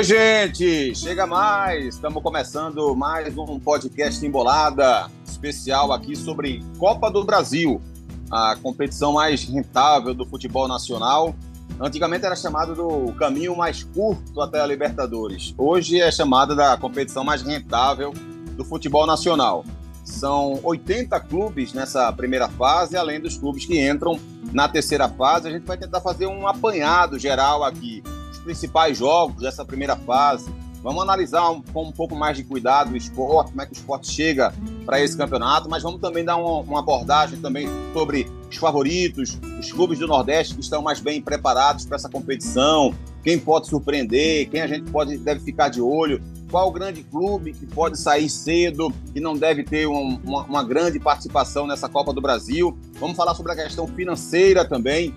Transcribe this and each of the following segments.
Oi, gente! Chega mais! Estamos começando mais um podcast Embolada, especial aqui sobre Copa do Brasil, a competição mais rentável do futebol nacional. Antigamente era chamado do caminho mais curto até a Libertadores. Hoje é chamada da competição mais rentável do futebol nacional. São 80 clubes nessa primeira fase, além dos clubes que entram na terceira fase. A gente vai tentar fazer um apanhado geral aqui principais jogos dessa primeira fase. Vamos analisar um, com um pouco mais de cuidado o esporte, como é que o esporte chega para esse campeonato, mas vamos também dar uma, uma, abordagem também sobre os favoritos, os clubes do Nordeste que estão mais bem preparados para essa competição, quem pode surpreender, quem a gente pode deve ficar de olho, qual grande clube que pode sair cedo e não deve ter um, uma, uma grande participação nessa Copa do Brasil. Vamos falar sobre a questão financeira também,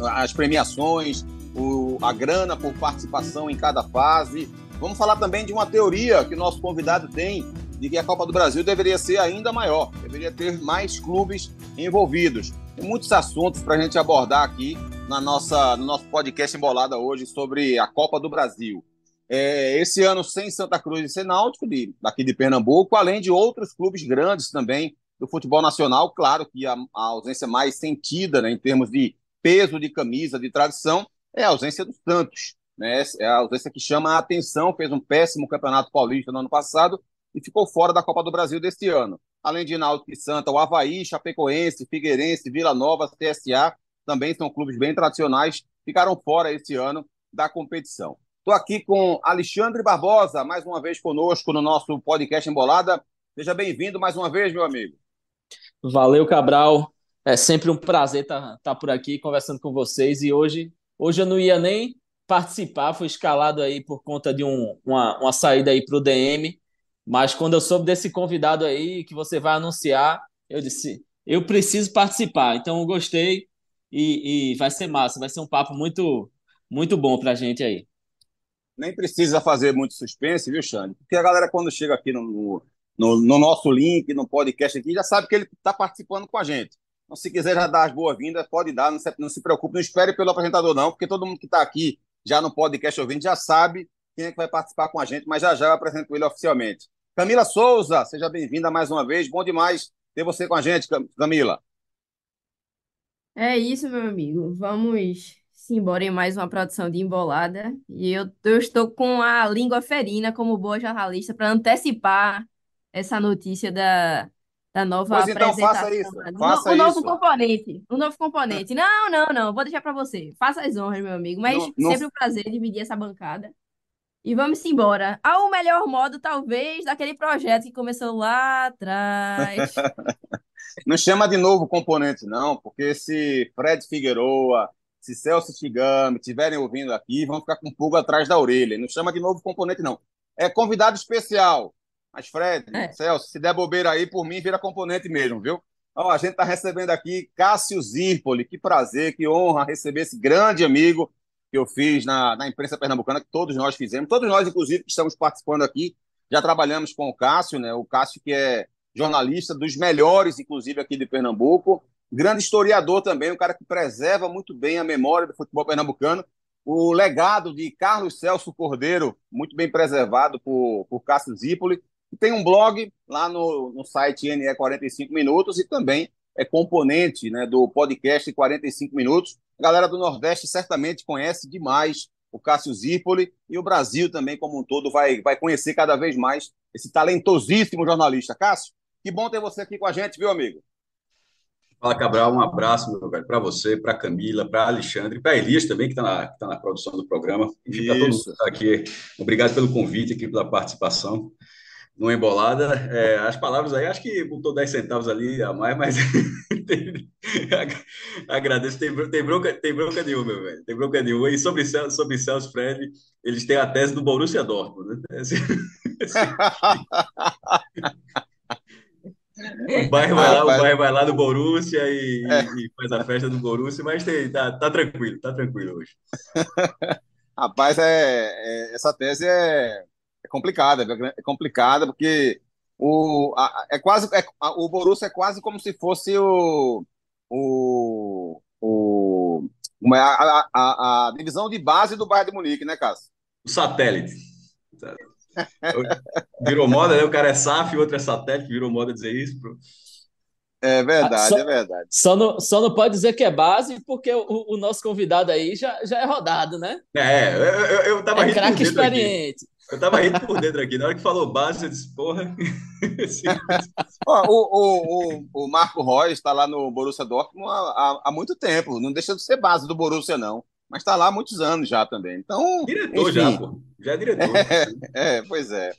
as premiações, o, a grana por participação em cada fase. Vamos falar também de uma teoria que o nosso convidado tem de que a Copa do Brasil deveria ser ainda maior, deveria ter mais clubes envolvidos. Tem muitos assuntos para a gente abordar aqui na nossa, no nosso podcast Embolada hoje sobre a Copa do Brasil. É, esse ano sem Santa Cruz e sem Náutico, de, daqui de Pernambuco, além de outros clubes grandes também do futebol nacional. Claro que a, a ausência mais sentida né, em termos de peso de camisa, de tradição, é a ausência do Santos. Né? É a ausência que chama a atenção, fez um péssimo campeonato paulista no ano passado e ficou fora da Copa do Brasil deste ano. Além de Náutico e Santa, o Havaí, Chapecoense, Figueirense, Vila Nova, CSA, também são clubes bem tradicionais, ficaram fora esse ano da competição. Estou aqui com Alexandre Barbosa, mais uma vez conosco no nosso podcast Embolada. Seja bem-vindo mais uma vez, meu amigo. Valeu, Cabral. É sempre um prazer estar tá, tá por aqui conversando com vocês e hoje Hoje eu não ia nem participar, fui escalado aí por conta de um, uma, uma saída aí para o DM. Mas quando eu soube desse convidado aí que você vai anunciar, eu disse, eu preciso participar. Então eu gostei e, e vai ser massa, vai ser um papo muito, muito bom para a gente aí. Nem precisa fazer muito suspense, viu, Xande? Porque a galera, quando chega aqui no, no, no nosso link, no podcast aqui, já sabe que ele está participando com a gente. Então, se quiser já dar as boas-vindas, pode dar, não se, não se preocupe, não espere pelo apresentador, não, porque todo mundo que está aqui já no podcast ouvindo já sabe quem é que vai participar com a gente, mas já já eu apresento ele oficialmente. Camila Souza, seja bem-vinda mais uma vez. Bom demais ter você com a gente, Camila. É isso, meu amigo. Vamos embora em mais uma produção de Embolada. E eu, eu estou com a língua ferina como boa jornalista para antecipar essa notícia da, da nova pois então faça isso. Faça o, novo componente. O novo componente. Não, não, não. Vou deixar para você. Faça as honras, meu amigo. Mas não, não... sempre um prazer dividir essa bancada. E vamos embora. Ao melhor modo, talvez, daquele projeto que começou lá atrás. não chama de novo componente, não, porque se Fred Figueroa, se Celso Chigami estiverem ouvindo aqui, vão ficar com pulga atrás da orelha. Não chama de novo componente, não. É convidado especial. Mas, Fred, é. Celso, se der bobeira aí, por mim, vira componente mesmo, viu? Ó, a gente está recebendo aqui Cássio Zirpoli. Que prazer, que honra receber esse grande amigo que eu fiz na, na imprensa pernambucana, que todos nós fizemos. Todos nós, inclusive, que estamos participando aqui, já trabalhamos com o Cássio, né? O Cássio, que é jornalista dos melhores, inclusive, aqui de Pernambuco. Grande historiador também, um cara que preserva muito bem a memória do futebol pernambucano. O legado de Carlos Celso Cordeiro, muito bem preservado por, por Cássio Zipoli tem um blog lá no, no site NE 45 Minutos e também é componente né, do podcast 45 Minutos. A galera do Nordeste certamente conhece demais o Cássio Zirpoli e o Brasil também, como um todo, vai, vai conhecer cada vez mais esse talentosíssimo jornalista. Cássio, que bom ter você aqui com a gente, viu, amigo? Fala, Cabral, um abraço, meu velho, para você, para Camila, para Alexandre, para Elias também, que está na, tá na produção do programa. Enfim, para todo mundo que está aqui. Obrigado pelo convite aqui, pela participação numa embolada. É, as palavras aí, acho que botou 10 centavos ali a mais, mas agradeço. Tem, tem, bronca, tem bronca nenhuma, velho. Tem bronca nenhuma. E sobre, sobre Celso Fred, eles têm a tese do Borussia Dortmund. Né? Esse, esse... O bairro, vai lá, o bairro vai lá do Borussia e, é. e, faz a festa do Borussia, mas tem, tá, tá tranquilo, tá tranquilo hoje. Rapaz, é, é, essa tese é, é complicada, é complicada porque o, a, é quase é, a, o Borussia é quase como se fosse o o, o é, a, a, a, divisão de base do Bayern de Munique, né, Cássio? O satélite. Virou moda, né? O cara é SAF, o outro é satélite, virou moda dizer isso. É verdade, ah, só, é verdade. Só não, só não pode dizer que é base, porque o, o nosso convidado aí já, já é rodado, né? É, eu, eu, eu tava é rindo craque experiente. Aqui. Eu tava rindo por dentro aqui. Na hora que falou base, eu disse, porra. o, o, o, o, Marco Reus está lá no Borussia Dortmund há, há, há, muito tempo. Não deixa de ser base do Borussia, não. Mas está lá há muitos anos já também. Então, diretor enfim. já, pô. Já é diretor. É, é, pois é.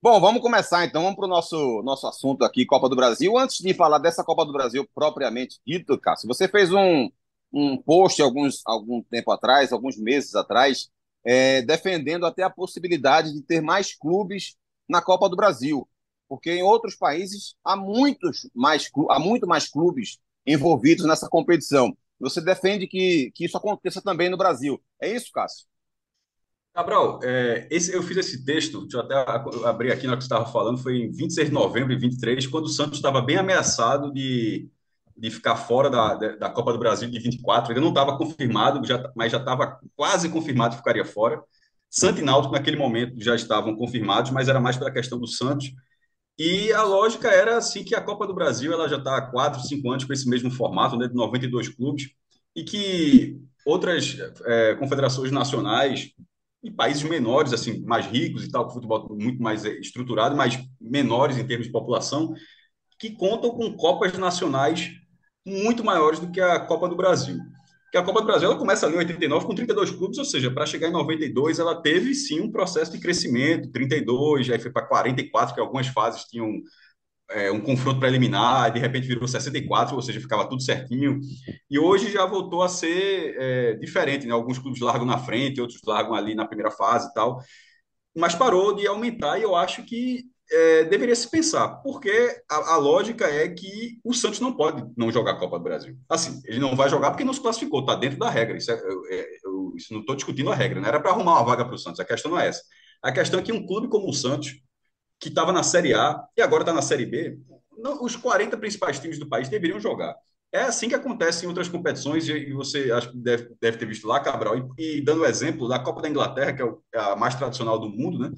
Bom, vamos começar então. Vamos para o nosso, nosso assunto aqui, Copa do Brasil. Antes de falar dessa Copa do Brasil propriamente dito, Cássio, você fez um, um post alguns, algum tempo atrás, alguns meses atrás, é, defendendo até a possibilidade de ter mais clubes na Copa do Brasil, porque em outros países há muitos mais há muito mais clubes envolvidos nessa competição. Você defende que, que isso aconteça também no Brasil. É isso, Cássio? Cabral, é, esse, eu fiz esse texto, deixa eu até abrir aqui na que você estava falando, foi em 26 de novembro de 23, quando o Santos estava bem ameaçado de, de ficar fora da, da Copa do Brasil de 24. Ele não estava confirmado, já, mas já estava quase confirmado que ficaria fora. Santos e Náutico, naquele momento, já estavam confirmados, mas era mais pela questão do Santos. E a lógica era assim que a Copa do Brasil ela já está há 4, 5 anos com esse mesmo formato, né, de 92 clubes, e que outras é, confederações nacionais e países menores, assim, mais ricos e tal, com futebol muito mais é, estruturado, mas menores em termos de população, que contam com copas nacionais muito maiores do que a Copa do Brasil. Que a Copa do Brasil ela começa ali em 89 com 32 clubes, ou seja, para chegar em 92 ela teve sim um processo de crescimento, 32, aí foi para 44, que algumas fases tinham é, um confronto preliminar, de repente virou 64, ou seja, ficava tudo certinho. E hoje já voltou a ser é, diferente, né? Alguns clubes largam na frente, outros largam ali na primeira fase e tal. Mas parou de aumentar e eu acho que é, deveria se pensar, porque a, a, lógica é que o Santos não pode não jogar a Copa do Brasil. Assim, ele não vai jogar porque não se classificou, está dentro da regra. Isso, é, é, eu, isso não estou discutindo a regra, não era para arrumar uma vaga para o Santos, a questão não é essa. A questão é que um clube como o Santos, que estava na Série A e agora está na Série B, não, os 40 principais times do país deveriam jogar. É assim que acontece em outras competições, e você acho que deve, deve ter visto lá, Cabral, e, e dando o exemplo da Copa da Inglaterra, que é, é, a mais tradicional do mundo, né?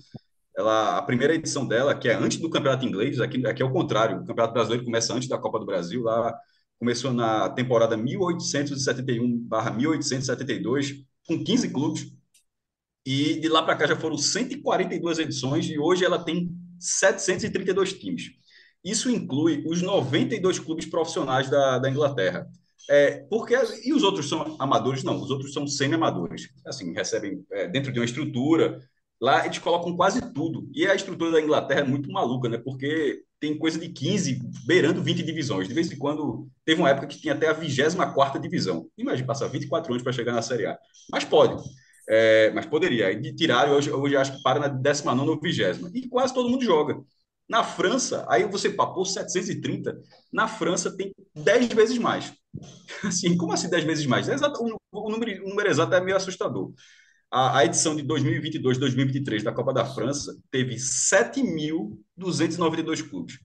Ela, a primeira edição dela, que é antes do Campeonato Inglês, aqui, aqui é o contrário, o Campeonato Brasileiro começa antes da Copa do Brasil, lá começou na temporada 1871/1872, com 15 clubes, e de lá para cá já foram 142 edições, e hoje ela tem 732 times. Isso inclui os 92 clubes profissionais da, da Inglaterra. É, porque e os outros são amadores? Não, os outros são semi-amadores. Assim, recebem é, dentro de uma estrutura. Lá eles colocam quase tudo. E a estrutura da Inglaterra é muito maluca, né? Porque tem coisa de 15, beirando 20 divisões. De vez em quando, teve uma época que tinha até a 24 divisão. Imagina passar 24 anos para chegar na Série A. Mas pode. É, mas poderia. E tiraram, hoje, hoje acho que para na 19 ou 20. E quase todo mundo joga. Na França, aí você papou 730. Na França tem 10 vezes mais. Assim, como assim 10 vezes mais? É exato, o, número, o número exato é meio assustador. A, a edição de 2022-2023 da Copa da França teve 7.292 clubes.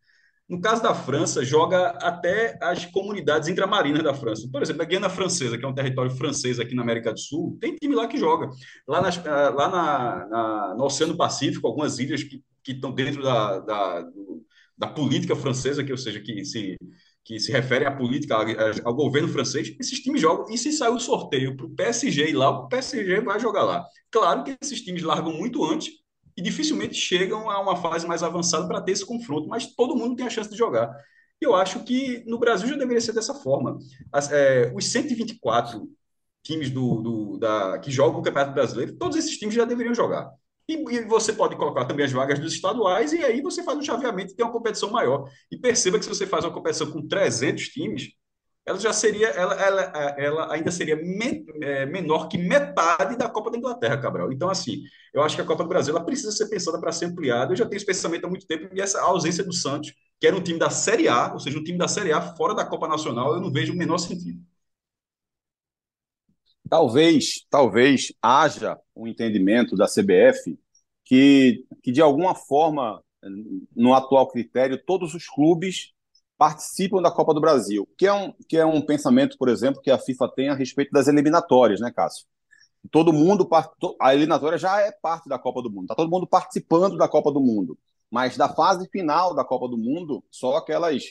No caso da França, joga até as comunidades intramarinas da França. Por exemplo, a Guiana Francesa, que é um território francês aqui na América do Sul, tem time lá que joga. Lá, nas, ah, lá na, na, no Oceano Pacífico, algumas ilhas que, estão dentro da, da, da política francesa, que ou seja, que se, que se refere à política, ao governo francês, esses times jogam. E se sair o sorteio para o PSG ir lá, o PSG vai jogar lá. Claro que esses times largam muito antes e dificilmente chegam a uma fase mais avançada para ter esse confronto, mas todo mundo tem a chance de jogar. E eu acho que no Brasil já deveria ser dessa forma. As, é, os 124 times do, do, da, que jogam o Campeonato Brasileiro, todos esses times já deveriam jogar. E, você pode colocar também as vagas dos estaduais, e aí você faz um chaveamento e tem uma competição maior. E perceba que se você faz uma competição com 300 times, ela já seria, ela, ela, ela ainda seria me, é, menor que metade da Copa da Inglaterra, Cabral. Então, assim, eu acho que a Copa do Brasil ela precisa ser pensada para ser ampliada. Eu já tenho esse pensamento há muito tempo, e essa ausência do Santos, que era um time da Série A, ou seja, um time da Série A fora da Copa Nacional, eu não vejo o menor sentido. Talvez, talvez haja um entendimento da CBF que, que de alguma forma, no atual critério, todos os clubes participam da Copa do Brasil, que é um, que é um pensamento, por exemplo, que a FIFA tem a respeito das eliminatórias, né, Cássio? todo mundo, a eliminatória já é parte da Copa do Mundo, está todo mundo participando da Copa do Mundo. Mas da fase final da Copa do Mundo, só aquelas.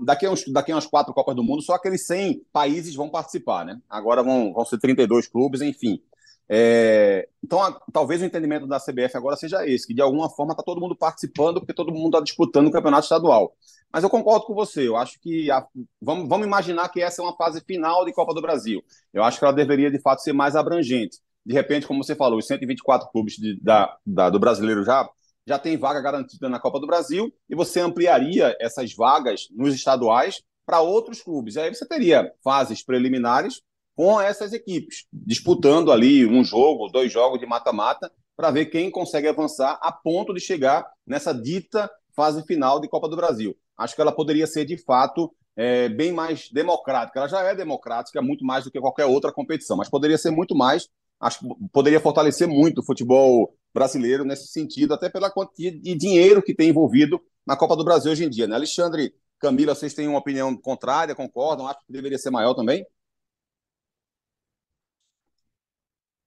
Daqui a, uns, daqui a uns quatro Copas do Mundo, só aqueles 100 países vão participar, né? Agora vão, vão ser 32 clubes, enfim. É, então, a, talvez o entendimento da CBF agora seja esse, que de alguma forma está todo mundo participando, porque todo mundo está disputando o campeonato estadual. Mas eu concordo com você, eu acho que a, vamos, vamos imaginar que essa é uma fase final de Copa do Brasil. Eu acho que ela deveria, de fato, ser mais abrangente. De repente, como você falou, os 124 clubes de, da, da, do brasileiro já, já tem vaga garantida na Copa do Brasil, e você ampliaria essas vagas nos estaduais para outros clubes. Aí você teria fases preliminares com essas equipes, disputando ali um jogo, dois jogos de mata-mata, para ver quem consegue avançar a ponto de chegar nessa dita fase final de Copa do Brasil. Acho que ela poderia ser, de fato, é, bem mais democrática. Ela já é democrática, muito mais do que qualquer outra competição, mas poderia ser muito mais. Acho que poderia fortalecer muito o futebol brasileiro nesse sentido, até pela quantia de dinheiro que tem envolvido na Copa do Brasil hoje em dia. Né? Alexandre, Camila, vocês têm uma opinião contrária, concordam? Acho que deveria ser maior também?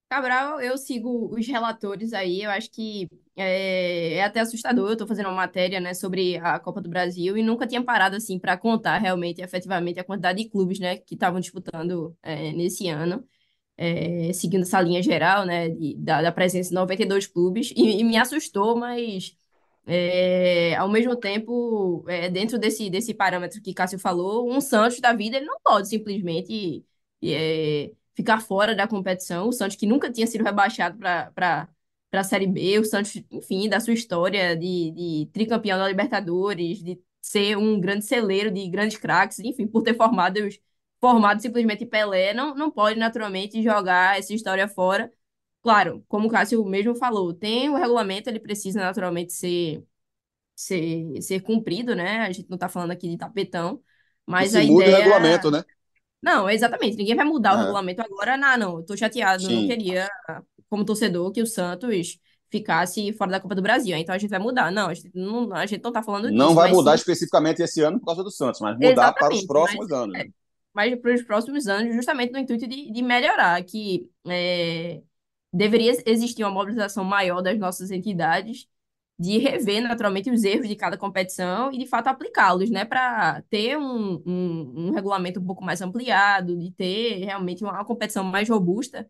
Cabral, eu sigo os relatores aí, eu acho que é, é até assustador. Eu estou fazendo uma matéria, né, sobre a Copa do Brasil e nunca tinha parado assim para contar realmente, efetivamente, a quantidade de clubes, né, que estavam disputando é, nesse ano, é, seguindo essa linha geral, né, de, da, da, presença de 92 clubes e, e me assustou, mas é, ao mesmo tempo, é, dentro desse, desse parâmetro que Cássio falou, um Santos da vida ele não pode simplesmente é, ficar fora da competição. O Santos, que nunca tinha sido rebaixado para a Série B, o Santos, enfim, da sua história de, de tricampeão da Libertadores, de ser um grande celeiro de grandes craques, enfim, por ter formado, formado simplesmente Pelé, não, não pode naturalmente jogar essa história fora. Claro, como o Cássio mesmo falou, tem o regulamento, ele precisa naturalmente ser, ser, ser cumprido, né? A gente não está falando aqui de tapetão, mas a muda ideia... o regulamento, né? Não, exatamente. Ninguém vai mudar o é. regulamento agora. Não, não. Tô chateado. Sim. Não queria, como torcedor, que o Santos ficasse fora da Copa do Brasil. Então a gente vai mudar. Não, a gente não, a gente não tá falando disso. Não vai mudar sim. especificamente esse ano por causa do Santos, mas mudar exatamente, para os próximos mas, anos. É, mas para os próximos anos, justamente no intuito de, de melhorar, que é, deveria existir uma mobilização maior das nossas entidades de rever naturalmente os erros de cada competição e de fato aplicá-los, né, para ter um, um, um, regulamento um pouco mais ampliado, de ter realmente uma, competição mais robusta,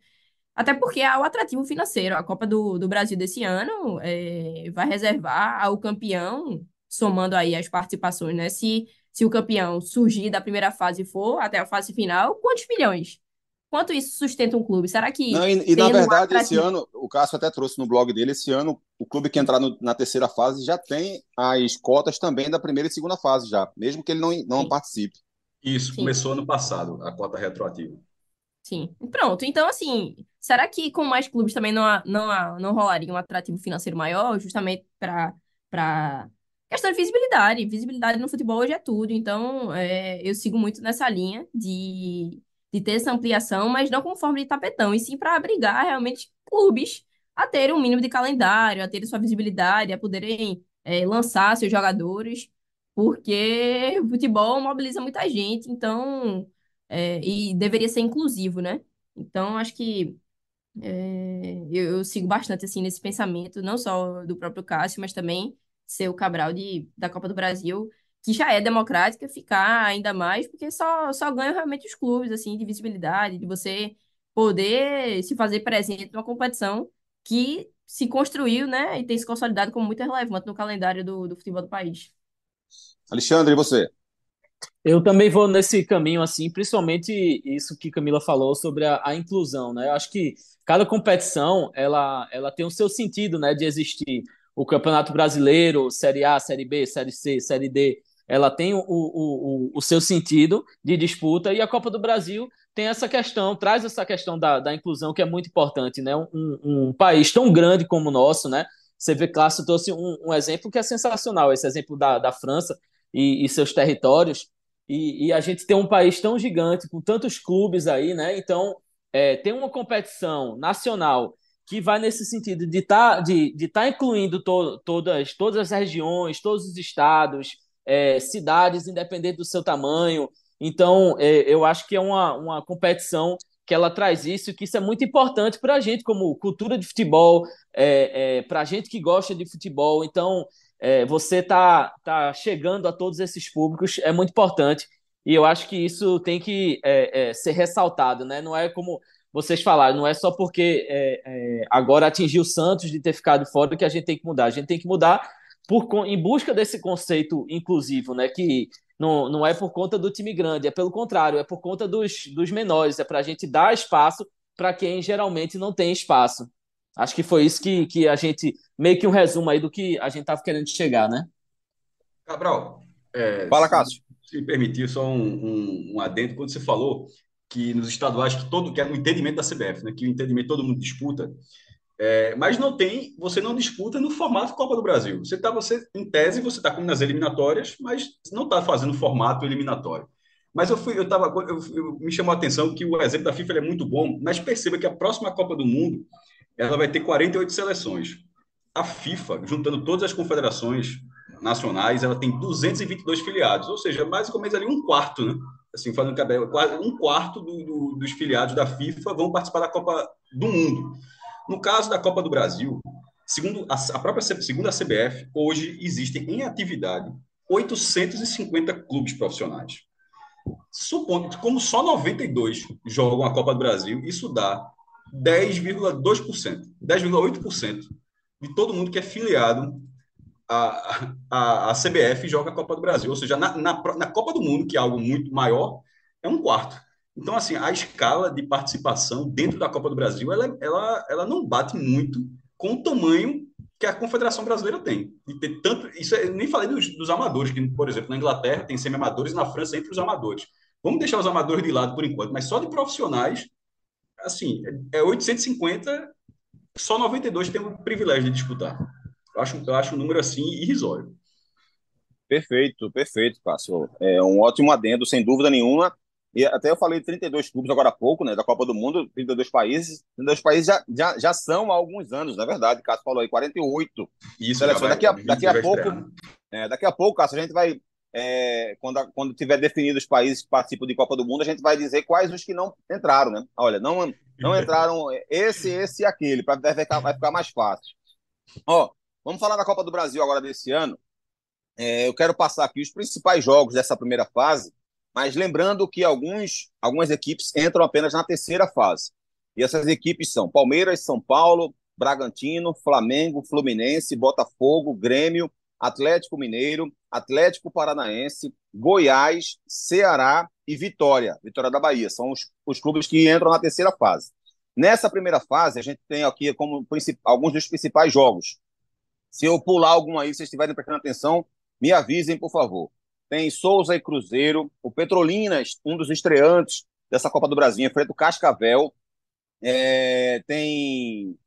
até porque há o atrativo financeiro. A Copa do, do Brasil desse ano é, vai reservar ao campeão, somando aí as participações, né, se, se o campeão surgir da primeira fase e for até a fase final, quantos milhões? Quanto isso sustenta um clube? Será que. Não, e, e na verdade, esse ano, o Cássio até trouxe no blog dele, esse ano, o clube que entrar no, na terceira fase já tem as cotas também da primeira e segunda fase, já, mesmo que ele não, não participe. Isso, Sim. começou ano passado, a cota retroativa. Sim. Pronto. Então, assim, será que com mais clubes também não, não, não rolaria um atrativo financeiro maior, justamente para. Questão de visibilidade. Visibilidade no futebol hoje é tudo. Então, é, eu sigo muito nessa linha de de ter essa ampliação, mas não como forma de tapetão, e sim para abrigar realmente clubes a terem um mínimo de calendário, a terem sua visibilidade, a poderem é, lançar seus jogadores, porque o futebol mobiliza muita gente, então, é, e deveria ser inclusivo, né? Então, acho que é, eu, eu, sigo bastante assim nesse pensamento, não só do próprio Cássio, mas também seu Cabral de, da Copa do Brasil, que já é democrática, ficar ainda mais, porque só, só ganham realmente os clubes, assim, de visibilidade, de você poder se fazer presente numa competição que se construiu, né, e tem se consolidado como muito relevante no calendário do, do futebol do país. Alexandre, e você? Eu também vou nesse caminho, assim, principalmente isso que Camila falou sobre a, a, inclusão, né? Eu acho que cada competição, ela, ela tem o seu sentido, né, de existir. O Campeonato Brasileiro, Série A, Série B, Série C, Série D, ela tem o, o, o, o, seu sentido de disputa e a Copa do Brasil tem essa questão, traz essa questão da, da inclusão que é muito importante, né? Um, um país tão grande como o nosso, né? Você vê, Clássico trouxe um, um, exemplo que é sensacional, esse exemplo da, da França e, e seus territórios, e, e, a gente tem um país tão gigante, com tantos clubes aí, né? Então, é, tem uma competição nacional que vai nesse sentido de estar tá, de, de tá incluindo to, todas, todas as regiões, todos os estados, é, cidades, independente do seu tamanho. Então, é, eu acho que é uma, uma competição que ela traz isso, que isso é muito importante para a gente, como cultura de futebol, é, é, para a gente que gosta de futebol. Então, é, você tá, tá chegando a todos esses públicos, é muito importante. E eu acho que isso tem que é, ser ressaltado, né? Não é como vocês falaram, não é só porque é, é, agora atingiu o Santos de ter ficado fora que a gente tem que mudar. A gente tem que mudar por, em busca desse conceito inclusivo, né? Que não, não é por conta do time grande, é pelo contrário, é por conta dos, dos menores, é para a gente dar espaço para quem geralmente não tem espaço. Acho que foi isso que, que a gente, meio que um resumo aí do que a gente estava querendo chegar, né? Cabral, é, fala, Cássio. Se, se me permitir, só um, um, um adendo, quando você falou que nos estaduais, que todo que é no entendimento da CBF, né, que o entendimento todo mundo disputa, é, mas não tem, você não disputa no formato Copa do Brasil. Você tá, você em tese você está como nas eliminatórias, mas não está fazendo formato eliminatório. Mas eu fui, eu tava, eu, eu, me chamou a atenção que o exemplo da FIFA é muito bom, mas perceba que a próxima Copa do Mundo ela vai ter 48 seleções. A FIFA, juntando todas as confederações nacionais, ela tem 222 filiados, ou seja, mais ou menos ali um quarto, né? Assim, cabelo, quase um quarto do, do, dos filiados da FIFA vão participar da Copa do Mundo. No caso da Copa do Brasil, segundo a, a própria segundo a CBF, hoje existem em atividade 850 clubes profissionais. Supondo como só 92 jogam a Copa do Brasil, isso dá 10,2%, 10,8% de todo mundo que é filiado à, à, à CBF joga a Copa do Brasil. Ou seja, na, na, na Copa do Mundo, que é algo muito maior, é um quarto. Então, assim, a escala de participação dentro da Copa do Brasil, ela, ela, ela não bate muito com o tamanho que a Confederação Brasileira tem. E ter tanto, isso é, nem falei dos, dos amadores, que, por exemplo, na Inglaterra tem semi-amadores, na França entre os amadores. Vamos deixar os amadores de lado por enquanto, mas só de profissionais, assim, é 850, só 92 tem o privilégio de disputar. Eu acho, eu acho um número assim irrisório. Perfeito, perfeito, Cássio. É um ótimo adendo, sem dúvida nenhuma. E até eu falei 32 clubes agora há pouco, né, da Copa do Mundo, 32 países. 32 países já, já, já são há alguns anos, na é verdade. Cássio falou aí, 48 Isso, seleções. Daqui a, daqui a pouco, é, daqui a pouco, Cássio, a gente vai, é, quando, quando tiver definido os países que participam de Copa do Mundo, a gente vai dizer quais os que não entraram, né? Olha, não, não entraram esse, esse e aquele, para vai ficar, vai ficar mais fácil. Ó, vamos falar da Copa do Brasil agora desse ano. É, eu quero passar aqui os principais jogos dessa primeira fase mas lembrando que alguns, algumas equipes entram apenas na terceira fase. E essas equipes são Palmeiras, São Paulo, Bragantino, Flamengo, Fluminense, Botafogo, Grêmio, Atlético Mineiro, Atlético Paranaense, Goiás, Ceará e Vitória, Vitória da Bahia. São os, os clubes que entram na terceira fase. Nessa primeira fase, a gente tem aqui como alguns dos principais jogos. Se eu pular algum aí, se vocês estiverem prestando atenção, me avisem, por favor. Tem Souza e Cruzeiro, o Petrolinas, um dos estreantes dessa Copa do Brasil, enfrenta o Cascavel, é, tem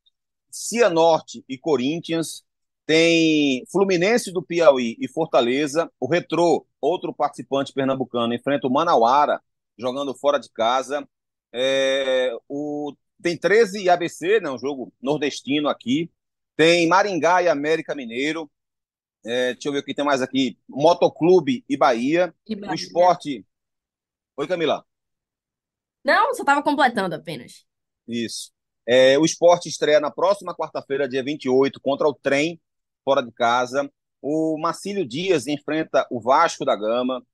Cianorte e Corinthians, tem Fluminense do Piauí e Fortaleza, o Retrô, outro participante pernambucano, enfrenta o Manauara, jogando fora de casa, é, o, tem 13 e ABC, né, um jogo nordestino aqui, tem Maringá e América Mineiro, é, deixa eu ver o que tem mais aqui. Motoclube e Bahia. E Bahia. O esporte. Oi, Camila. Não, só estava completando apenas. Isso. É, o esporte estreia na próxima quarta-feira, dia 28, contra o Trem, fora de casa. O Marcílio Dias enfrenta o Vasco da Gama.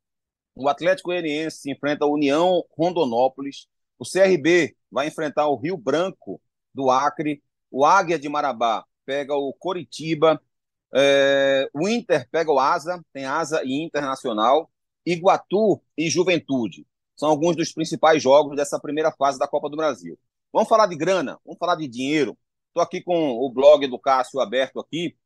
O Atlético Goianiense enfrenta a União Rondonópolis. O CRB vai enfrentar o Rio Branco do Acre. O Águia de Marabá pega o Coritiba. É, o Inter pega o Asa, tem Asa e Internacional, Iguatu e Juventude. São alguns dos principais jogos dessa primeira fase da Copa do Brasil. Vamos falar de grana, vamos falar de dinheiro. Estou aqui com o blog do Cássio aberto aqui.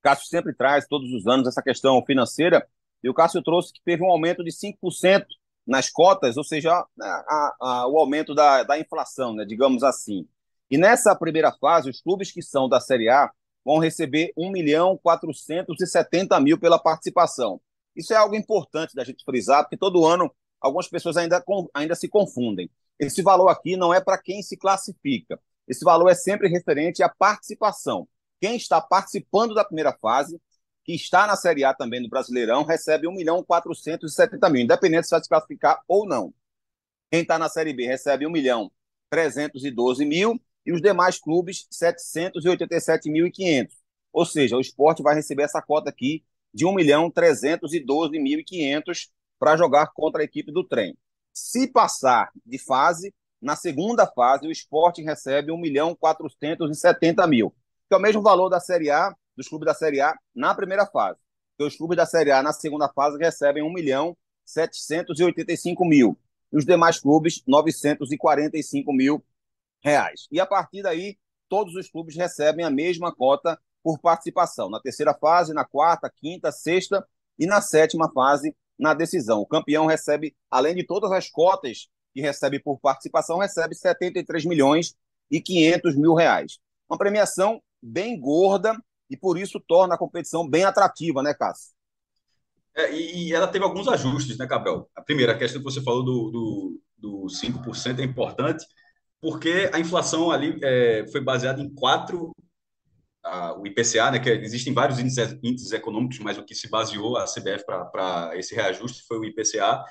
O Cássio sempre traz, todos os anos, essa questão financeira. E o Cássio trouxe que teve um aumento de 5% nas cotas, ou seja, a, a, o aumento da, da inflação, né, digamos assim. E nessa primeira fase, os clubes que são da Série A vão receber 1 milhão 470 mil pela participação. Isso é algo importante da gente frisar, porque todo ano algumas pessoas ainda, ainda se confundem. Esse valor aqui não é para quem se classifica. Esse valor é sempre referente à participação. Quem está participando da primeira fase, que está na Série A também do Brasileirão, recebe 1 milhão 470 mil, independente se vai se classificar ou não. Quem está na Série B recebe 1 milhão 312 mil e os demais clubes 787.500. Ou seja, o esporte vai receber essa cota aqui de 1 milhão 312.500 para jogar contra a equipe do trem. Se passar de fase, na segunda fase, o esporte recebe 1 milhão 470 mil, que é o mesmo valor da Série A, dos clubes da Série A na primeira fase. Porque os clubes da Série A na segunda fase recebem 1 milhão 785 mil. E os demais clubes, 945 mil reais. E a partir daí, todos os clubes recebem a mesma cota por participação. Na terceira fase, na quarta, quinta, sexta e na sétima fase, na decisão. O campeão recebe, além de todas as cotas que recebe por participação, recebe 73 milhões e 500 mil reais. Uma premiação bem gorda e por isso torna a competição bem atrativa, né, Cássio? É, e ela teve alguns ajustes, né, Cabel? A primeira, questão que você falou do, do, do 5% é importante, porque a inflação ali é, foi baseada em quatro, a, o IPCA, né, que existem vários índices, índices econômicos, mas o que se baseou a CBF para esse reajuste foi o IPCA,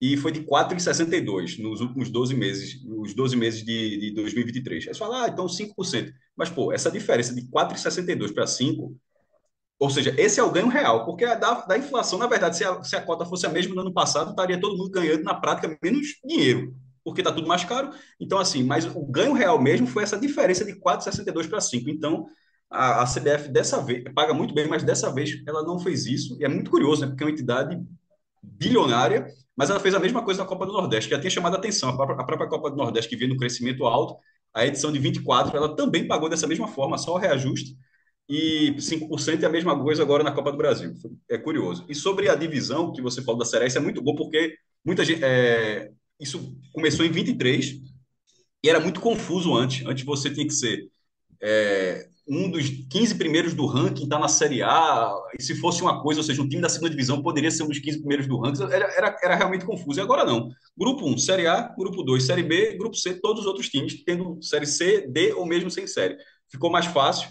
e foi de 4,62 nos últimos 12 meses, os 12 meses de, de 2023. Aí você fala, ah, então 5%. Mas, pô, essa diferença de 4,62 para 5 ou seja, esse é o ganho real, porque a da, da inflação, na verdade, se a, se a cota fosse a mesma do ano passado, estaria todo mundo ganhando na prática menos dinheiro, porque está tudo mais caro. Então, assim, mas o ganho real mesmo foi essa diferença de 4,62 para 5. Então, a, a, CBF dessa vez paga muito bem, mas dessa vez ela não fez isso. E é muito curioso, né? Porque é uma entidade bilionária, mas ela fez a mesma coisa na Copa do Nordeste, que já tinha chamado a atenção. A própria, a própria Copa do Nordeste, que veio no crescimento alto, a edição de 24, ela também pagou dessa mesma forma, só o reajuste e 5% é a mesma coisa agora na Copa do Brasil. É curioso. E sobre a divisão que você falou da Série isso é muito bom porque muita gente, é, isso começou em 23 e era muito confuso antes. Antes você tinha que ser é, um dos 15 primeiros do ranking, está na Série A, e se fosse uma coisa, ou seja, um time da segunda divisão poderia ser um dos 15 primeiros do ranking, era, era, era realmente confuso. E agora não. Grupo 1, Série A, Grupo 2, Série B, Grupo C, todos os outros times tendo Série C, D ou mesmo sem série. Ficou mais fácil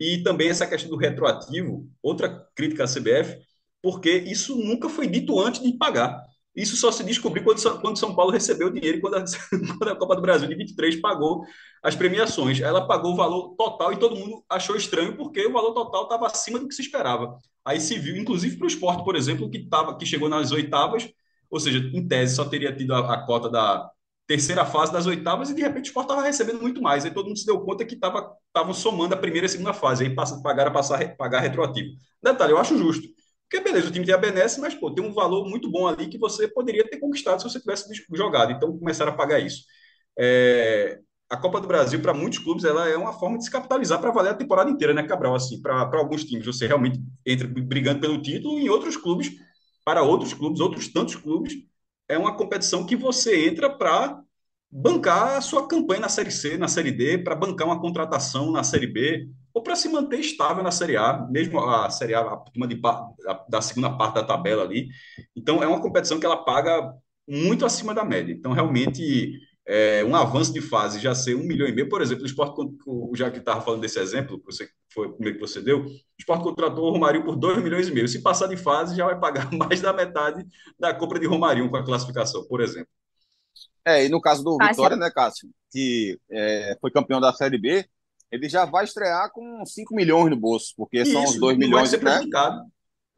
e também essa questão do retroativo, outra crítica à CBF, porque isso nunca foi dito antes de pagar. Isso só se descobriu quando, quando São Paulo recebeu dinheiro quando a, quando a Copa do Brasil de 23 pagou as premiações. Ela pagou o valor total e todo mundo achou estranho porque o valor total estava acima do que se esperava. Aí se viu, inclusive para o esporte, por exemplo, que, tava, que chegou nas oitavas, ou seja, em tese só teria tido a, a cota da, terceira fase das oitavas e de repente o Sport estava recebendo muito mais. Aí todo mundo se deu conta que estavam somando a primeira e a segunda fase, aí passa, pagaram a passar, pagar retroativo. Detalhe, eu acho justo. Porque beleza, o time tem a benesse, mas pô, tem um valor muito bom ali que você poderia ter conquistado se você tivesse jogado. Então começaram a pagar isso. É, a Copa do Brasil, para muitos clubes, ela é uma forma de se capitalizar para valer a temporada inteira, né, Cabral? Assim, para alguns times, você realmente entra brigando pelo título, e em outros clubes, para outros clubes, outros tantos clubes, é uma competição que você entra para bancar a sua campanha na Série C, na Série D, para bancar uma contratação na Série B, ou para se manter estável na Série A, mesmo a Série A, a turma de, da segunda parte da tabela ali. Então, é uma competição que ela paga muito acima da média. Então, realmente, é, um avanço de fase já ser um milhão e meio, por exemplo, o esporte, já que estava falando desse exemplo, que você, foi o primeiro que você deu, o esporte contratou o Romário por 2 milhões e meio. Se passar de fase, já vai pagar mais da metade da compra de Romário com a classificação, por exemplo. É, e no caso do Cássio. Vitória, né, Cássio, que é, foi campeão da Série B, ele já vai estrear com 5 milhões no bolso, porque Isso, são os 2 milhões. Vai ser né?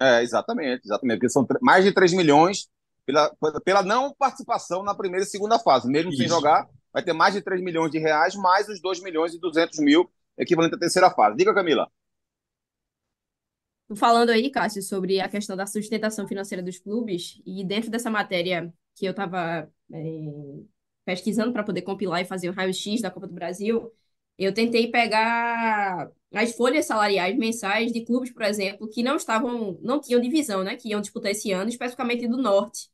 É, exatamente, exatamente, porque são mais de 3 milhões pela, pela não participação na primeira e segunda fase. Mesmo Isso. sem jogar, vai ter mais de 3 milhões de reais, mais os 2 milhões e 200 mil, equivalente à terceira fase. Diga, Camila. Falando aí, Cássio, sobre a questão da sustentação financeira dos clubes, e dentro dessa matéria que eu estava é, pesquisando para poder compilar e fazer o raio-x da Copa do Brasil, eu tentei pegar as folhas salariais mensais de clubes, por exemplo, que não estavam, não tinham divisão, né, que iam disputar esse ano, especificamente do Norte.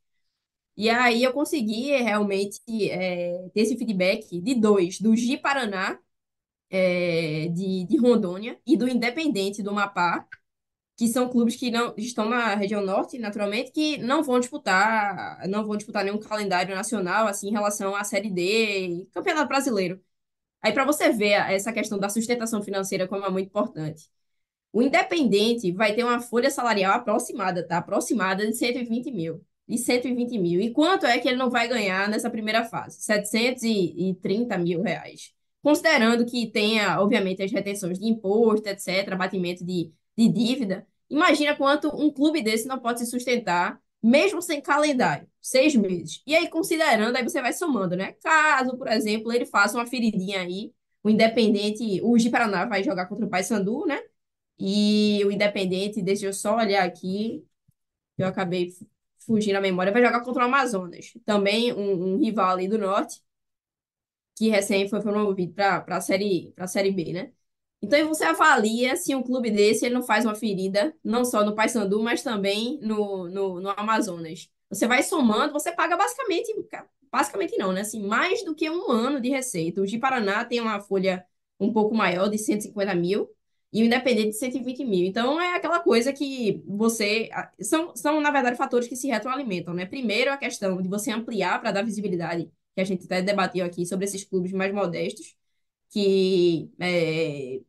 E aí eu consegui realmente é, ter esse feedback de dois, do Gi Paraná, é, de, de Rondônia, e do Independente do Amapá, que são clubes que não estão na região norte, naturalmente, que não vão disputar, não vão disputar nenhum calendário nacional assim em relação à Série D, Campeonato Brasileiro. Aí para você ver essa questão da sustentação financeira como é muito importante. O Independente vai ter uma folha salarial aproximada, tá? Aproximada de 120 mil. de 120 mil. E quanto é que ele não vai ganhar nessa primeira fase? 730 mil reais. Considerando que tenha, obviamente, as retenções de imposto, etc., abatimento de, de dívida, imagina quanto um clube desse não pode se sustentar, mesmo sem calendário, seis meses. E aí, considerando, aí você vai somando, né? Caso, por exemplo, ele faça uma feridinha aí, o Independente, o Gi Paraná vai jogar contra o Paysandu, né? E o Independente, deixa eu só olhar aqui, eu acabei fugindo a memória, vai jogar contra o Amazonas, também um, um rival ali do norte, que recém foi promovido para a série, série B, né? Então você avalia se um clube desse ele não faz uma ferida, não só no Paysandu, mas também no, no, no Amazonas. Você vai somando, você paga basicamente, basicamente não, né? Assim, mais do que um ano de receita. O de Paraná tem uma folha um pouco maior, de 150 mil, e o Independente de 120 mil. Então, é aquela coisa que você. São, são, na verdade, fatores que se retroalimentam, né? Primeiro, a questão de você ampliar para dar visibilidade, que a gente até debateu aqui sobre esses clubes mais modestos, que é,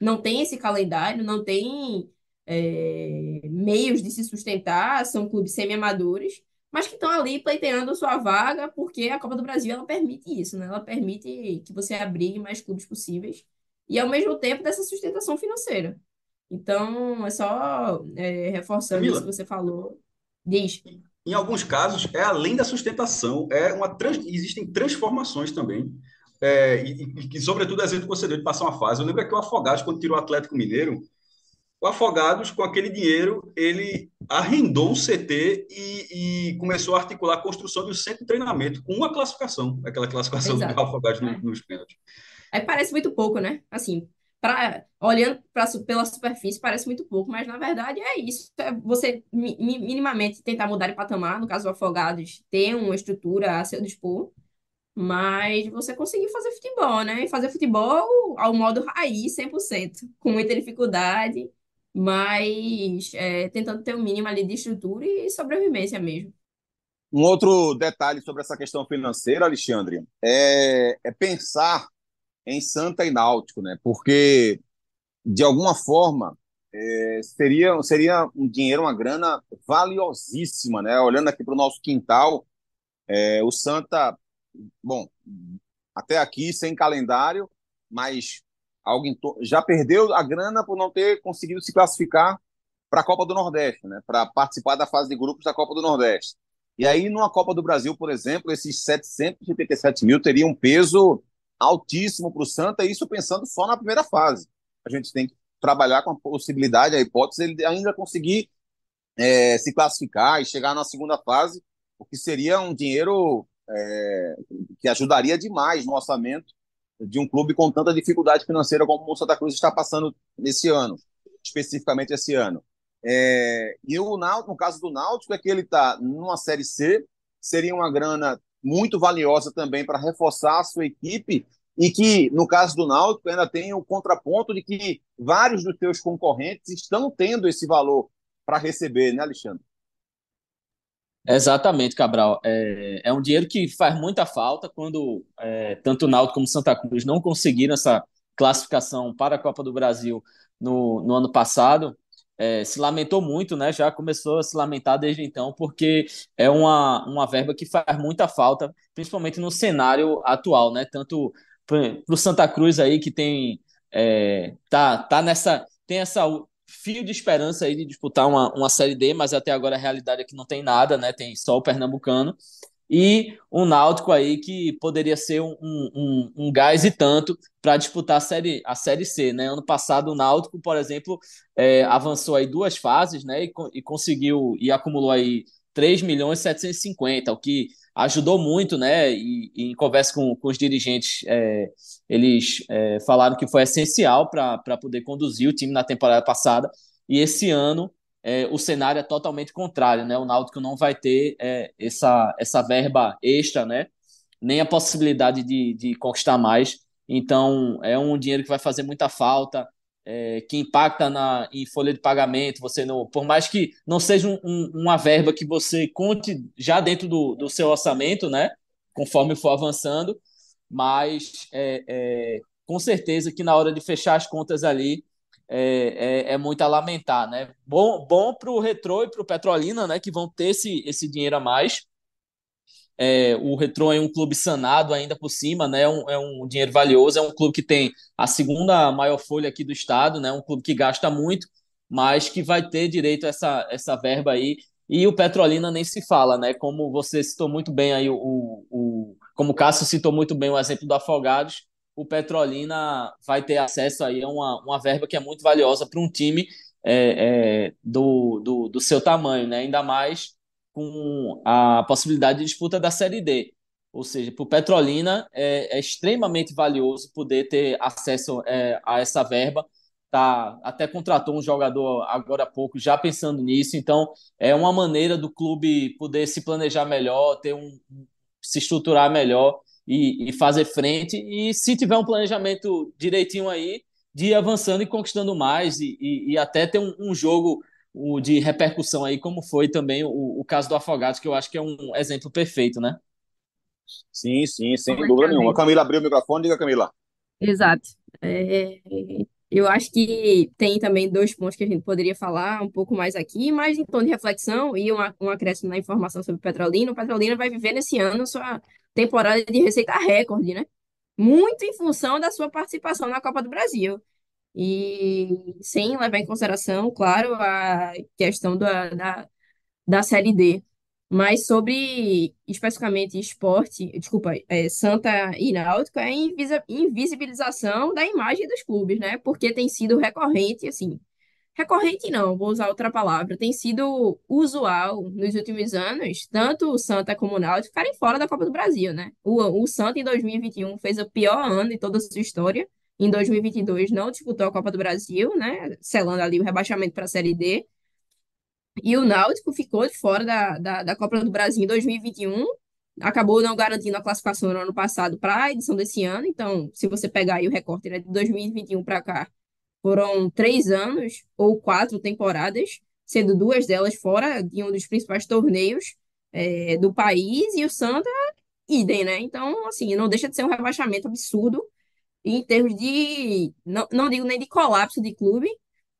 não tem esse calendário, não tem é, meios de se sustentar, são clubes semi-amadores, mas que estão ali pleiteando sua vaga, porque a Copa do Brasil ela permite isso, né? Ela permite que você abrigue mais clubes possíveis e ao mesmo tempo dessa sustentação financeira. Então, é só é, reforçando Camila, isso que você falou. Diz. Em alguns casos, é além da sustentação, é uma trans, existem transformações também. É, e, e, sobretudo, que você deu de passar uma fase. Eu lembro que o Afogados, quando tirou o Atlético Mineiro, o Afogados, com aquele dinheiro, ele arrendou um CT e, e, começou a articular a construção de um centro de treinamento com uma classificação, aquela classificação Exato. do Afogados é. nos pênaltis. Aí parece muito pouco, né? Assim, pra, olhando pra, pela superfície, parece muito pouco, mas na verdade é isso. É você minimamente tentar mudar de patamar, no caso do Afogados, ter uma estrutura a seu dispor, mas você conseguir fazer futebol, né? E fazer futebol ao modo raiz, 100%, com muita dificuldade, mas é, tentando ter o um mínimo ali de estrutura e sobrevivência mesmo. Um outro detalhe sobre essa questão financeira, Alexandre, é, é pensar em Santa e Náutico, né? Porque de alguma forma é, seria seria um dinheiro, uma grana valiosíssima, né? Olhando aqui para o nosso quintal, é, o Santa, bom, até aqui sem calendário, mas alguém já perdeu a grana por não ter conseguido se classificar para a Copa do Nordeste, né? Para participar da fase de grupos da Copa do Nordeste. E aí, numa Copa do Brasil, por exemplo, esses 787 mil teriam um peso altíssimo para o Santa, isso pensando só na primeira fase. A gente tem que trabalhar com a possibilidade, a hipótese, ele ainda conseguir é, se classificar e chegar na segunda fase, o que seria um dinheiro é, que ajudaria demais no orçamento de um clube com tanta dificuldade financeira como o Santa Cruz está passando nesse ano, especificamente esse ano. É, e o Náutico, no caso do Náutico, é que ele está numa Série C, seria uma grana muito valiosa também para reforçar a sua equipe e que, no caso do Náutico, ainda tem o contraponto de que vários dos seus concorrentes estão tendo esse valor para receber, né, Alexandre? Exatamente, Cabral. É, é um dinheiro que faz muita falta quando é, tanto o Náutico como Santa Cruz não conseguiram essa classificação para a Copa do Brasil no, no ano passado é, se lamentou muito, né? Já começou a se lamentar desde então, porque é uma, uma verba que faz muita falta, principalmente no cenário atual, né? Tanto para o Santa Cruz aí que tem é, tá, tá nessa tem essa fio de esperança aí de disputar uma, uma série D, mas até agora a realidade é que não tem nada, né? Tem só o pernambucano e um Náutico aí que poderia ser um, um, um gás e tanto para disputar a série, a série C, né? Ano passado o Náutico, por exemplo, é, avançou aí duas fases, né? E, e, conseguiu e acumulou aí 3 milhões e 750, o que ajudou muito, né? E, e em conversa com, com os dirigentes, é, eles é, falaram que foi essencial para poder conduzir o time na temporada passada. E esse ano é, o cenário é totalmente contrário, né? O Náutico não vai ter é, essa, essa verba extra, né? Nem a possibilidade de, de conquistar mais. Então, é um dinheiro que vai fazer muita falta, é, que impacta na, em folha de pagamento. Você não, por mais que não seja um, um, uma verba que você conte já dentro do, do seu orçamento, né? Conforme for avançando, mas é, é, com certeza que na hora de fechar as contas ali é, é, é, muito a lamentar, né? Bom, bom para o Retrô e para o Petrolina, né? Que vão ter esse, esse dinheiro a mais. É, o Retrô é um clube sanado ainda por cima, né? É um, é um dinheiro valioso, é um clube que tem a segunda maior folha aqui do estado, né? Um clube que gasta muito, mas que vai ter direito a essa, essa verba aí. E o Petrolina nem se fala, né? Como você citou muito bem aí, o, o, como o Cássio citou muito bem o exemplo do Afogados, o Petrolina vai ter acesso aí a uma, uma verba que é muito valiosa para um time é, é, do, do, do, seu tamanho, né? ainda mais com a possibilidade de disputa da Série D. Ou seja, para o Petrolina é, é, extremamente valioso poder ter acesso é, a essa verba. Tá, até contratou um jogador agora há pouco já pensando nisso, então é uma maneira do clube poder se planejar melhor, ter um, se estruturar melhor e, e, fazer frente. E se tiver um planejamento direitinho aí, de ir avançando e conquistando mais, e, e, e até ter um, um jogo o, de repercussão aí, como foi também o, o caso do Afogados, que eu acho que é um exemplo perfeito, né? Sim, sim, sem dúvida nenhuma. Camila abriu o microfone, diga, Camila. Exato. É, eu acho que tem também dois pontos que a gente poderia falar um pouco mais aqui, mas em tom de reflexão e um, um acréscimo na informação sobre o Petrolina. O Petrolina vai viver nesse ano sua temporada de receita recorde, né? Muito em função da sua participação na Copa do Brasil. E sem levar em consideração, claro, a questão da, da, da Série D. Mas sobre especificamente esporte, desculpa, é, Santa e Náutico, é invisibilização da imagem dos clubes, né? Porque tem sido recorrente, assim, recorrente não, vou usar outra palavra, tem sido usual nos últimos anos, tanto o Santa como o Náutico ficarem fora da Copa do Brasil, né? O, o Santa em 2021 fez o pior ano de toda a sua história, em 2022 não disputou a Copa do Brasil, né? Selando ali o rebaixamento para a Série D, e o Náutico ficou de fora da, da, da Copa do Brasil em 2021, acabou não garantindo a classificação no ano passado para a edição desse ano, então se você pegar aí o recorte né, de 2021 para cá, foram três anos ou quatro temporadas, sendo duas delas fora de um dos principais torneios é, do país, e o Santa, idem, né? Então, assim, não deixa de ser um rebaixamento absurdo em termos de, não, não digo nem de colapso de clube,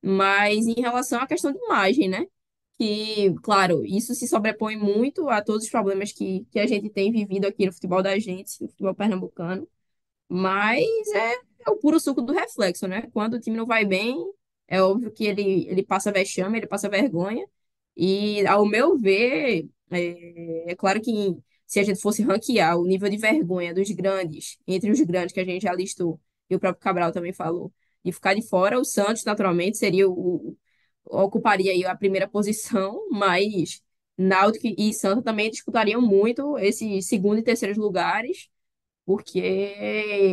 mas em relação à questão de imagem, né? Que, claro, isso se sobrepõe muito a todos os problemas que, que a gente tem vivido aqui no futebol da gente, no futebol pernambucano, mas é é o puro suco do reflexo, né? Quando o time não vai bem, é óbvio que ele, ele passa vexame, ele passa vergonha. E, ao meu ver, é, é claro que se a gente fosse ranquear o nível de vergonha dos grandes, entre os grandes que a gente já listou, e o próprio Cabral também falou, de ficar de fora, o Santos, naturalmente, seria o, ocuparia aí a primeira posição, mas Náutico e Santos também disputariam muito esses segundo e terceiros lugares porque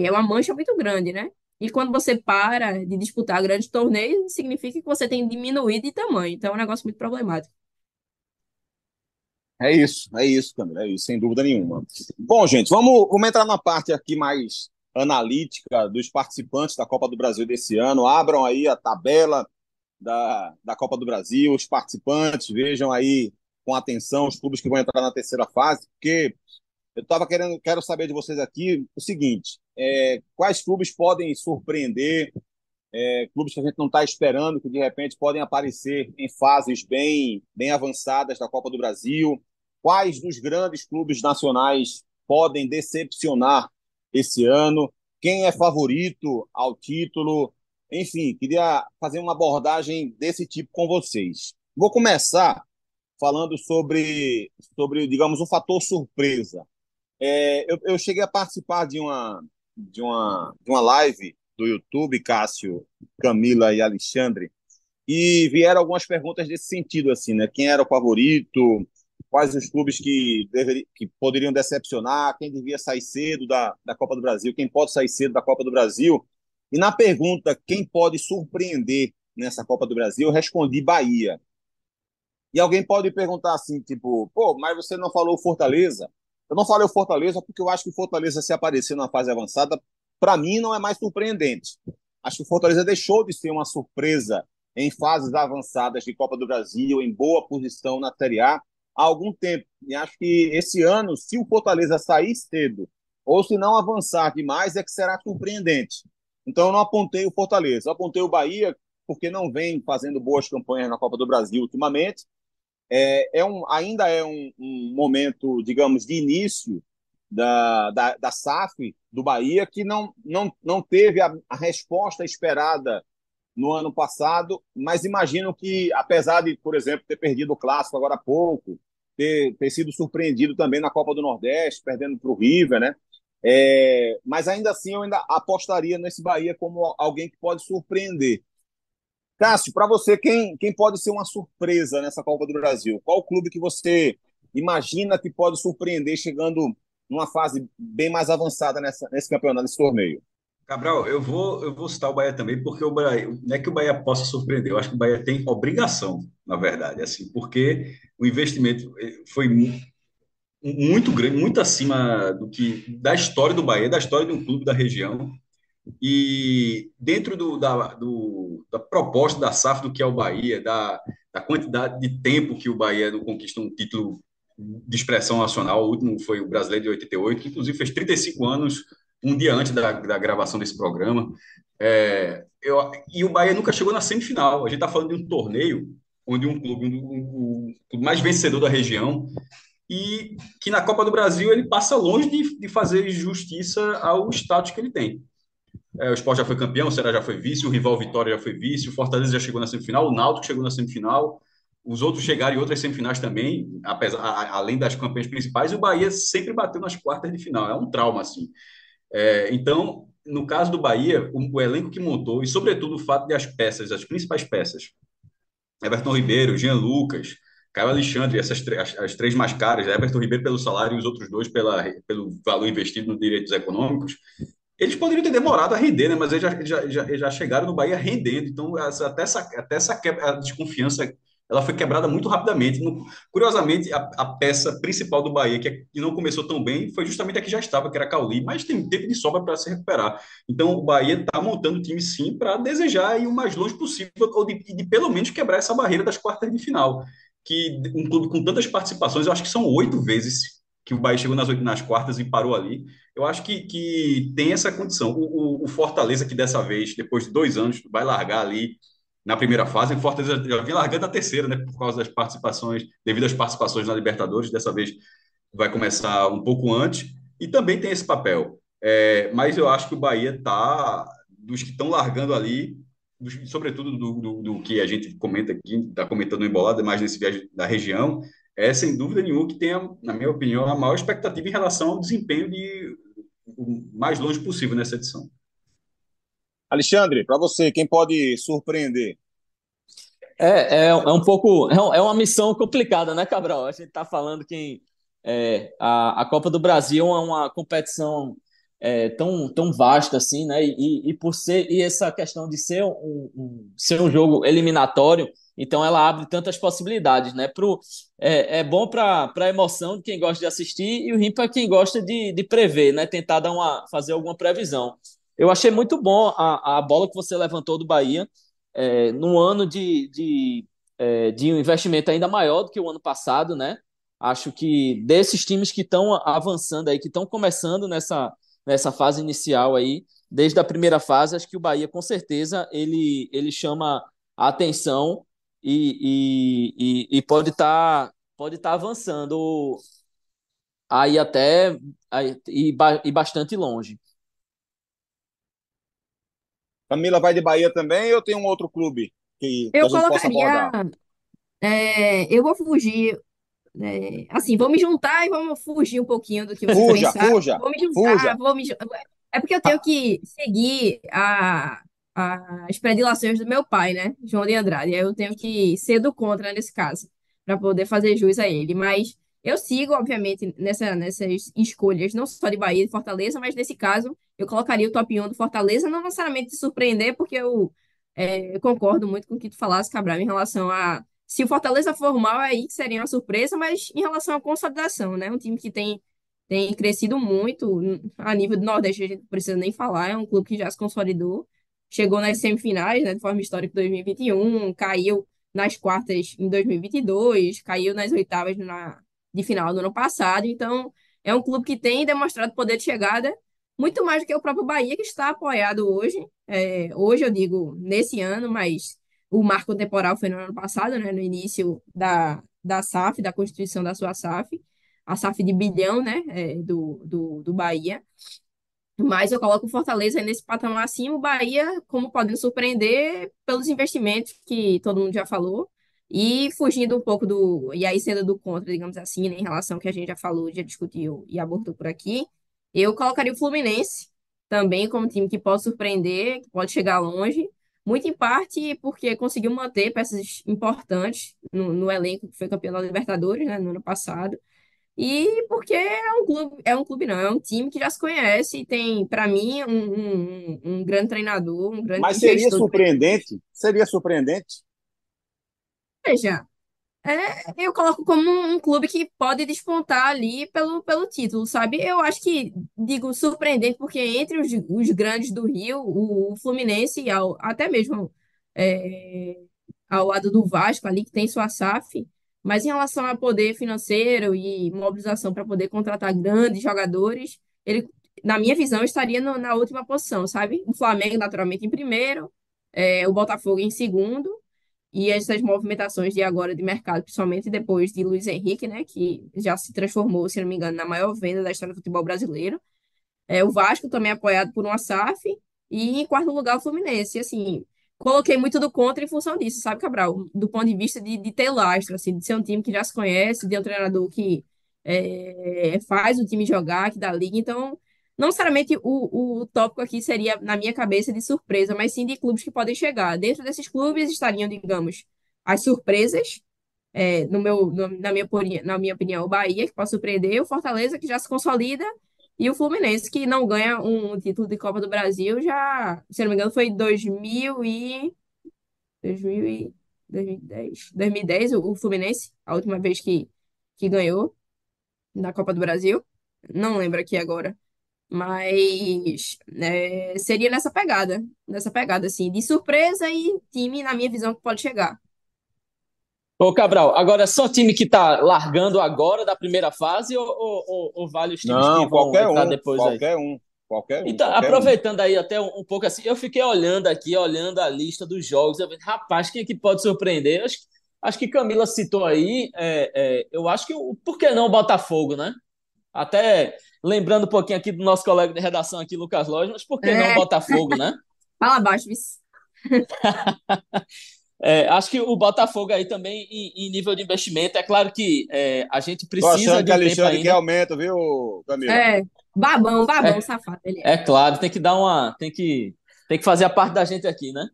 é uma mancha muito grande, né? E quando você para de disputar grandes torneios, significa que você tem diminuído de tamanho. Então é um negócio muito problemático. É isso, é isso, Camila, é isso, sem dúvida nenhuma. Bom, gente, vamos, vamos entrar na parte aqui mais analítica dos participantes da Copa do Brasil desse ano. Abram aí a tabela da, da Copa do Brasil, os participantes, vejam aí com atenção os clubes que vão entrar na terceira fase, porque eu estava querendo, quero saber de vocês aqui o seguinte: é, quais clubes podem surpreender, é, clubes que a gente não está esperando, que de repente podem aparecer em fases bem, bem avançadas da Copa do Brasil? Quais dos grandes clubes nacionais podem decepcionar esse ano? Quem é favorito ao título? Enfim, queria fazer uma abordagem desse tipo com vocês. Vou começar falando sobre, sobre digamos, o fator surpresa. É, eu, eu, cheguei a participar de uma, de, uma, de uma live do YouTube, Cássio, Camila e Alexandre, e vieram algumas perguntas desse sentido, assim, né? Quem era o favorito, quais os clubes que, deveri, que poderiam decepcionar, quem devia sair cedo da, da Copa do Brasil, quem pode sair cedo da Copa do Brasil. E na pergunta, quem pode surpreender nessa Copa do Brasil, eu respondi Bahia. E alguém pode perguntar assim, tipo, pô, mas você não falou Fortaleza? Eu não falei o Fortaleza porque eu acho que o Fortaleza, se aparecer na fase avançada, para mim não é mais surpreendente. Acho que o Fortaleza deixou de ser uma surpresa em fases avançadas de Copa do Brasil, em boa posição na Série A, há algum tempo. E acho que esse ano, se o Fortaleza sair cedo, ou se não avançar demais, é que será surpreendente. Então eu não apontei o Fortaleza, eu apontei o Bahia, porque não vem fazendo boas campanhas na Copa do Brasil ultimamente. É, é um, ainda é um, um momento, digamos, de início da, da, da SAF do Bahia, que não, não, não teve a, a resposta esperada no ano passado, mas imagino que, apesar de, por exemplo, ter perdido o clássico agora há pouco, ter, ter sido surpreendido também na Copa do Nordeste, perdendo para o River, né? É, mas ainda assim eu ainda apostaria nesse Bahia como alguém que pode surpreender. Cássio, para você, quem, quem pode ser uma surpresa nessa Copa do Brasil? Qual clube que você imagina que pode surpreender chegando numa fase bem mais avançada nessa, nesse campeonato, nesse torneio? Cabral, eu vou, eu vou citar o Bahia também, porque o Bahia, não é que o Bahia possa surpreender, eu acho que o Bahia tem obrigação, na verdade, assim, porque o investimento eh, foi muito grande, muito acima do que da história do Bahia, da história de um clube da região. E dentro do, da, do, da proposta da SAF do que é o Bahia, da, da quantidade de tempo que o Bahia não conquista um título de expressão nacional, o último foi o Brasileiro de 88, que inclusive fez 35 anos um dia antes da, da gravação desse programa. É, eu, e o Bahia nunca chegou na semifinal. A gente está falando de um torneio onde um clube, um, um, mais vencedor da região, e que na Copa do Brasil ele passa longe de, de fazer justiça ao status que ele tem. É, o Sport já foi campeão, o Ceará já foi vice, o rival Vitória já foi vice, o Fortaleza já chegou na semifinal, o Náutico chegou na semifinal, os outros chegaram em outras semifinais também, apesar, além das campanhas principais, e o Bahia sempre bateu nas quartas de final. É um trauma, assim. É, então, no caso do Bahia, o, o, elenco que montou, e sobretudo o fato de as peças, as principais peças, Everton Ribeiro, Jean Lucas, Caio Alexandre, essas as, as, três mais caras, Everton Ribeiro pelo salário e os outros dois pela, pelo valor investido nos direitos econômicos, eles poderiam ter demorado a render, né? mas eles já, já, já, já chegaram no Bahia rendendo. Então, até essa, até essa desconfiança ela foi quebrada muito rapidamente. curiosamente, a, a, peça principal do Bahia, que, é, que, não começou tão bem, foi justamente a que já estava, que era Cauli, mas tem tempo de sobra para se recuperar. Então, o Bahia está montando o time, sim, para desejar ir o mais longe possível, ou de, de, pelo menos quebrar essa barreira das quartas de final. Que um clube com tantas participações, eu acho que são oito vezes que o Bahia chegou nas, nas quartas e parou ali. Eu acho que, que tem essa condição. O, o, o Fortaleza, que dessa vez, depois de dois anos, vai largar ali na primeira fase. O Fortaleza já vinha largando a terceira, né? Por causa das participações, devido às participações na Libertadores. Dessa vez vai começar um pouco antes. E também tem esse papel. É, mas eu acho que o Bahia está, dos que estão largando ali, dos, sobretudo do, do, do, que a gente comenta aqui, está comentando embolado, mais nesse viagem da região, é sem dúvida nenhuma que tem, na minha opinião, a maior expectativa em relação ao desempenho de o mais longe possível nessa edição. Alexandre, para você, quem pode surpreender? É, é, é um pouco. É, é uma missão complicada, né, Cabral? A gente está falando que é, a, a Copa do Brasil é uma competição é, tão, tão vasta assim, né? E, e por ser e essa questão de ser um, um, ser um jogo eliminatório, então ela abre tantas possibilidades, né? Pro, é, é bom para a emoção de quem gosta de assistir e o ruim para quem gosta de, de prever, né? Tentar dar uma, fazer alguma previsão. Eu achei muito bom a, a bola que você levantou do Bahia, é, num ano de, de, é, de um investimento ainda maior do que o ano passado, né? Acho que desses times que estão avançando aí, que estão começando nessa, nessa fase inicial aí, desde a primeira fase, acho que o Bahia, com certeza, ele, ele chama a atenção e, e, e, pode estar tá, pode tá avançando aí até aí, e, e bastante longe. Camila vai de Bahia também ou tem um outro clube que, que Eu a gente possa colocaria. abordar? é, eu vou fugir. é, assim, vou me juntar e vamos fugir um pouquinho do que vocês Fuja, pensaram. fuja, Vou me juntar, fuja. vou me. É porque eu tenho que seguir a, a- as predileções do meu pai, né? João de Andrade. Eu tenho que ser do contra nesse caso, para poder fazer jus a ele. Mas eu sigo, obviamente, nessa, nessas escolhas, não só de Bahia e Fortaleza, mas nesse caso eu colocaria o top 1 do Fortaleza, não necessariamente de surpreender, porque eu, é, eu concordo muito com o que tu falaste, Cabral, em relação a se o Fortaleza for mal, aí seria uma surpresa, mas em relação à consolidação, né? Um time que tem, tem crescido muito a nível do Nordeste, a gente não precisa nem falar, é um clube que já se consolidou, chegou nas semifinais, né, de forma histórica em 2021, caiu nas quartas em 2022, caiu nas oitavas na, de final do ano passado. Então, é um clube que tem demonstrado poder de chegada muito mais do que o próprio Bahia, que está apoiado hoje. É, hoje eu digo nesse ano, mas o marco temporal foi no ano passado, né, no início da, da SAF, da constituição da sua SAF, a SAF de bilhão, né, é, do, do, do Bahia. Mas eu coloco o Fortaleza nesse patamar acima, o Bahia, como podendo surpreender pelos investimentos que todo mundo já falou, e fugindo um pouco do. E aí sendo do contra, digamos assim, né, em relação ao que a gente já falou, já discutiu e abordou por aqui, eu colocaria o Fluminense também como time que pode surpreender, que pode chegar longe. Muito em parte porque conseguiu manter peças importantes no, no elenco que foi campeão da Libertadores, né, no ano passado. E porque é um clube, é um clube não, é um time que já se conhece e tem, para mim, um, um, um, grande treinador, um grande Mas seria surpreendente? Seria surpreendente? Veja, é, eu coloco como um clube que pode despontar ali pelo, pelo título, sabe? Eu acho que, digo, surpreendente, porque entre os, os grandes do Rio, o, Fluminense, ao, até mesmo é, ao lado do Vasco ali, que tem sua SAF, mas em relação a poder financeiro e mobilização para poder contratar grandes jogadores, ele, na minha visão, estaria no, na última posição, sabe? O Flamengo, naturalmente, em primeiro, é, o Botafogo em segundo, e essas movimentações de agora de mercado, principalmente depois de Luiz Henrique, né, que já se transformou, se não me engano, na maior venda da história do futebol brasileiro. É, o Vasco também apoiado por uma SAF, e em quarto lugar o Fluminense. E, assim, coloquei muito do contra em função disso, sabe, Cabral? Do ponto de vista de, de ter lastro, assim, de ser um time que já se conhece, de um treinador que é, faz o time jogar, que dá liga. Então, não necessariamente o, o tópico aqui seria, na minha cabeça, de surpresa, mas sim de clubes que podem chegar. Dentro desses clubes estariam, digamos, as surpresas, é, no meu, no, na, minha, na minha opinião, o Bahia, que pode surpreender, o Fortaleza, que já se consolida, e o Fluminense, que não ganha um título de Copa do Brasil já, se não me engano, foi em 2000 e... 2000 e... 2010, 2010 o Fluminense, a última vez que, que ganhou na Copa do Brasil. Não lembro aqui agora. Mas é, seria nessa pegada, nessa pegada, assim, de surpresa e time, na minha visão, que pode chegar. Ô, Cabral, agora é só time que tá largando agora da primeira fase ou, ou, ou vale os times Não, que vão qualquer entrar um, depois qualquer aí? um, qualquer um, Então, qualquer um. aproveitando aí até um, um pouco assim, eu fiquei olhando aqui, olhando a lista dos jogos, eu falei, rapaz, quem é que pode surpreender? Acho, acho que Camila citou aí, é, é, eu acho que, o por que não o Botafogo, né? Até lembrando um pouquinho aqui do nosso colega de redação aqui, Lucas Lodge, mas por que não É, Botafogo, né? fala baixo, Viz. É, acho que o Botafogo aí também, em, em nível de investimento, é claro que é, a gente Tô precisa achando de que um tempo Alexandre quer ainda. aumento, viu, Camila? É, babão, babão, É, safado ele é. é claro, tem que dar uma. Tem que, tem que fazer a parte da gente aqui, né?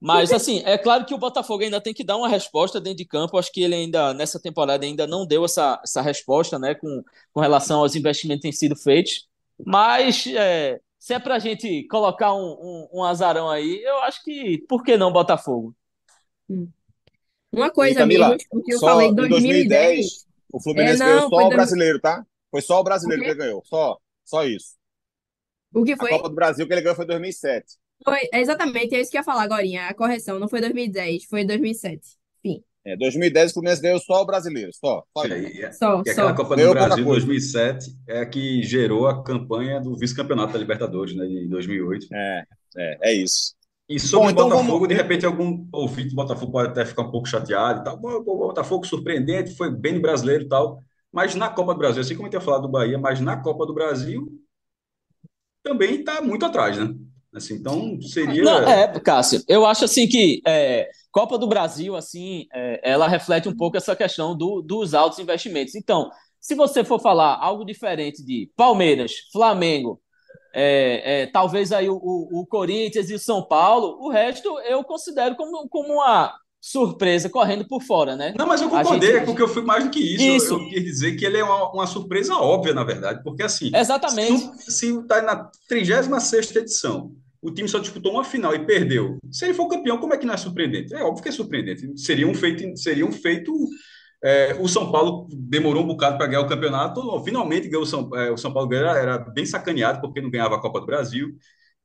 Mas, assim, é claro que o Botafogo ainda tem que dar uma resposta dentro de campo. Acho que ele ainda, nessa temporada, ainda não deu essa, essa resposta, né, com, com relação aos investimentos que têm sido feitos. Mas, é, se é pra gente colocar um, um, um azarão aí, eu acho que, por que não Botafogo? Hum. Uma E coisa Camila, mesmo, o que eu falei só em em 2010, 2010, o é, Fluminense ganhou não, só foi o brasileiro, tá? Foi só o o brasileiro que quê? ele ganhou, só, só isso. O que A foi? Copa do Brasil que ele ganhou foi em 2007. Foi, é exatamente, é isso que eu ia falar agora, a correção, não foi 2010, foi 2007. Enfim, É, 2010 o Fluminense ganhou só o brasileiro, só, só É. E, e só, e aquela só. Copa do Brasil de coisa. 2007 é a que gerou a campanha do vice-campeonato da Libertadores, né, de 2008. É, é, é isso. E sobre Bom, o então Botafogo, vamos. de repente algum ouvinte do Botafogo pode até ficar um pouco chateado e tal. O Botafogo surpreendente, foi bem no brasileiro e tal. Mas na Copa do Brasil, assim como eu tinha falado do Bahia, mas na Copa do Brasil também está muito atrás, né? Assim, então Não, seria. é, Cássio, eu acho assim que é, Copa do Brasil, assim, é, ela reflete um pouco essa questão do, dos altos investimentos. Então, se você for falar algo diferente de Palmeiras, Flamengo, é, é, talvez aí o, o, o Corinthians e o São Paulo, o resto eu considero como, como uma surpresa correndo por fora, né? Não, mas eu gente, concordei, a porque gente... eu fui mais do que isso. Eu, Isso, eu quis dizer que ele é uma, uma surpresa óbvia, na verdade, porque assim, se exatamente. está na 36ª edição, o time só disputou uma final e perdeu. Se ele for campeão, como é que não é surpreendente? É óbvio que é surpreendente. Seria um feito, seria um feito é, o São Paulo demorou um bocado para ganhar o campeonato, finalmente ganhou o São, é, o São Paulo ganhou, era bem sacaneado porque não ganhava a Copa do Brasil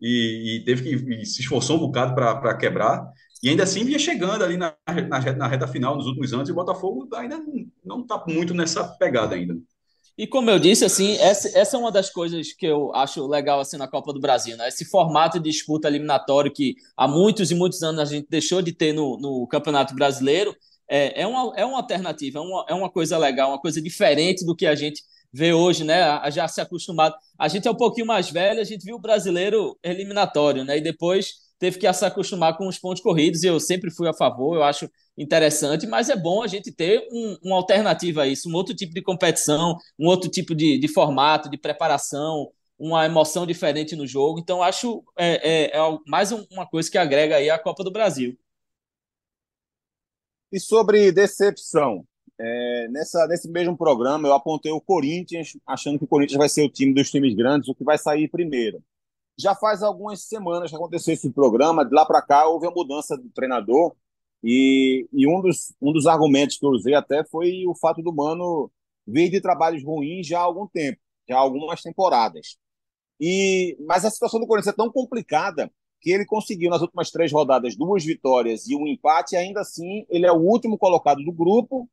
e, e teve que e se esforçou um bocado para quebrar. E ainda assim vinha chegando ali na, na, na, reta final nos últimos anos, e o Botafogo ainda não está muito nessa pegada ainda. E como eu disse, assim, essa, essa é uma das coisas que eu acho legal assim na Copa do Brasil, né? Esse formato de disputa eliminatório que há muitos e muitos anos a gente deixou de ter no, no Campeonato Brasileiro é, é, uma, é uma alternativa, é uma, é uma coisa legal, uma coisa diferente do que a gente vê hoje, né? Já se acostumado. A gente é um pouquinho mais velho, a gente viu o brasileiro eliminatório, né? E depois teve que se acostumar com os pontos corridos, e eu sempre fui a favor, eu acho interessante, mas é bom a gente ter um, uma alternativa a isso, um outro tipo de competição, um outro tipo de, de formato, de preparação, uma emoção diferente no jogo. Então, acho é, é, é mais uma coisa que agrega aí a Copa do Brasil. E sobre decepção, é, nessa, nesse mesmo programa eu apontei o Corinthians, achando que o Corinthians vai ser o time dos times grandes, o que vai sair primeiro. Já faz algumas semanas que aconteceu esse programa, de lá para cá houve a mudança do treinador, e, e um, dos, um dos argumentos que eu usei até foi o fato do Mano vir de trabalhos ruins já há algum tempo, já há algumas temporadas. E, mas a situação do Corinthians é tão complicada que ele conseguiu nas últimas três rodadas duas vitórias e um empate, e ainda assim ele é o último colocado do grupo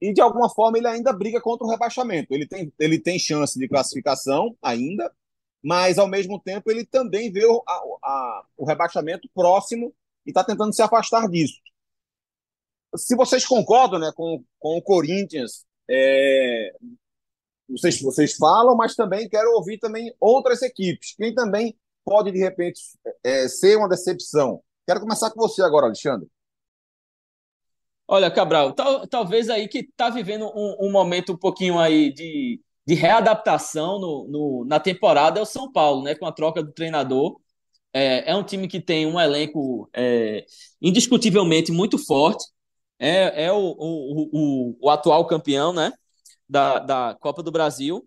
e de alguma forma ele ainda briga contra o rebaixamento. Ele tem, ele tem chance de classificação ainda, mas ao mesmo tempo ele também vê o, a, a, o rebaixamento próximo e está tentando se afastar disso. Se vocês concordam né, com, com o Corinthians, é, vocês, vocês falam, mas também quero ouvir também outras equipes. Quem também pode, de repente, é, ser uma decepção? Quero começar com você agora, Alexandre. Olha, Cabral, tal, talvez aí que está vivendo um, um, momento um pouquinho aí de, de readaptação no, no, na temporada é o São Paulo, né? Com a troca do treinador. É, é um time que tem um elenco é, indiscutivelmente muito forte. É, é o, o, o, o, atual campeão, né? Da, da Copa do Brasil.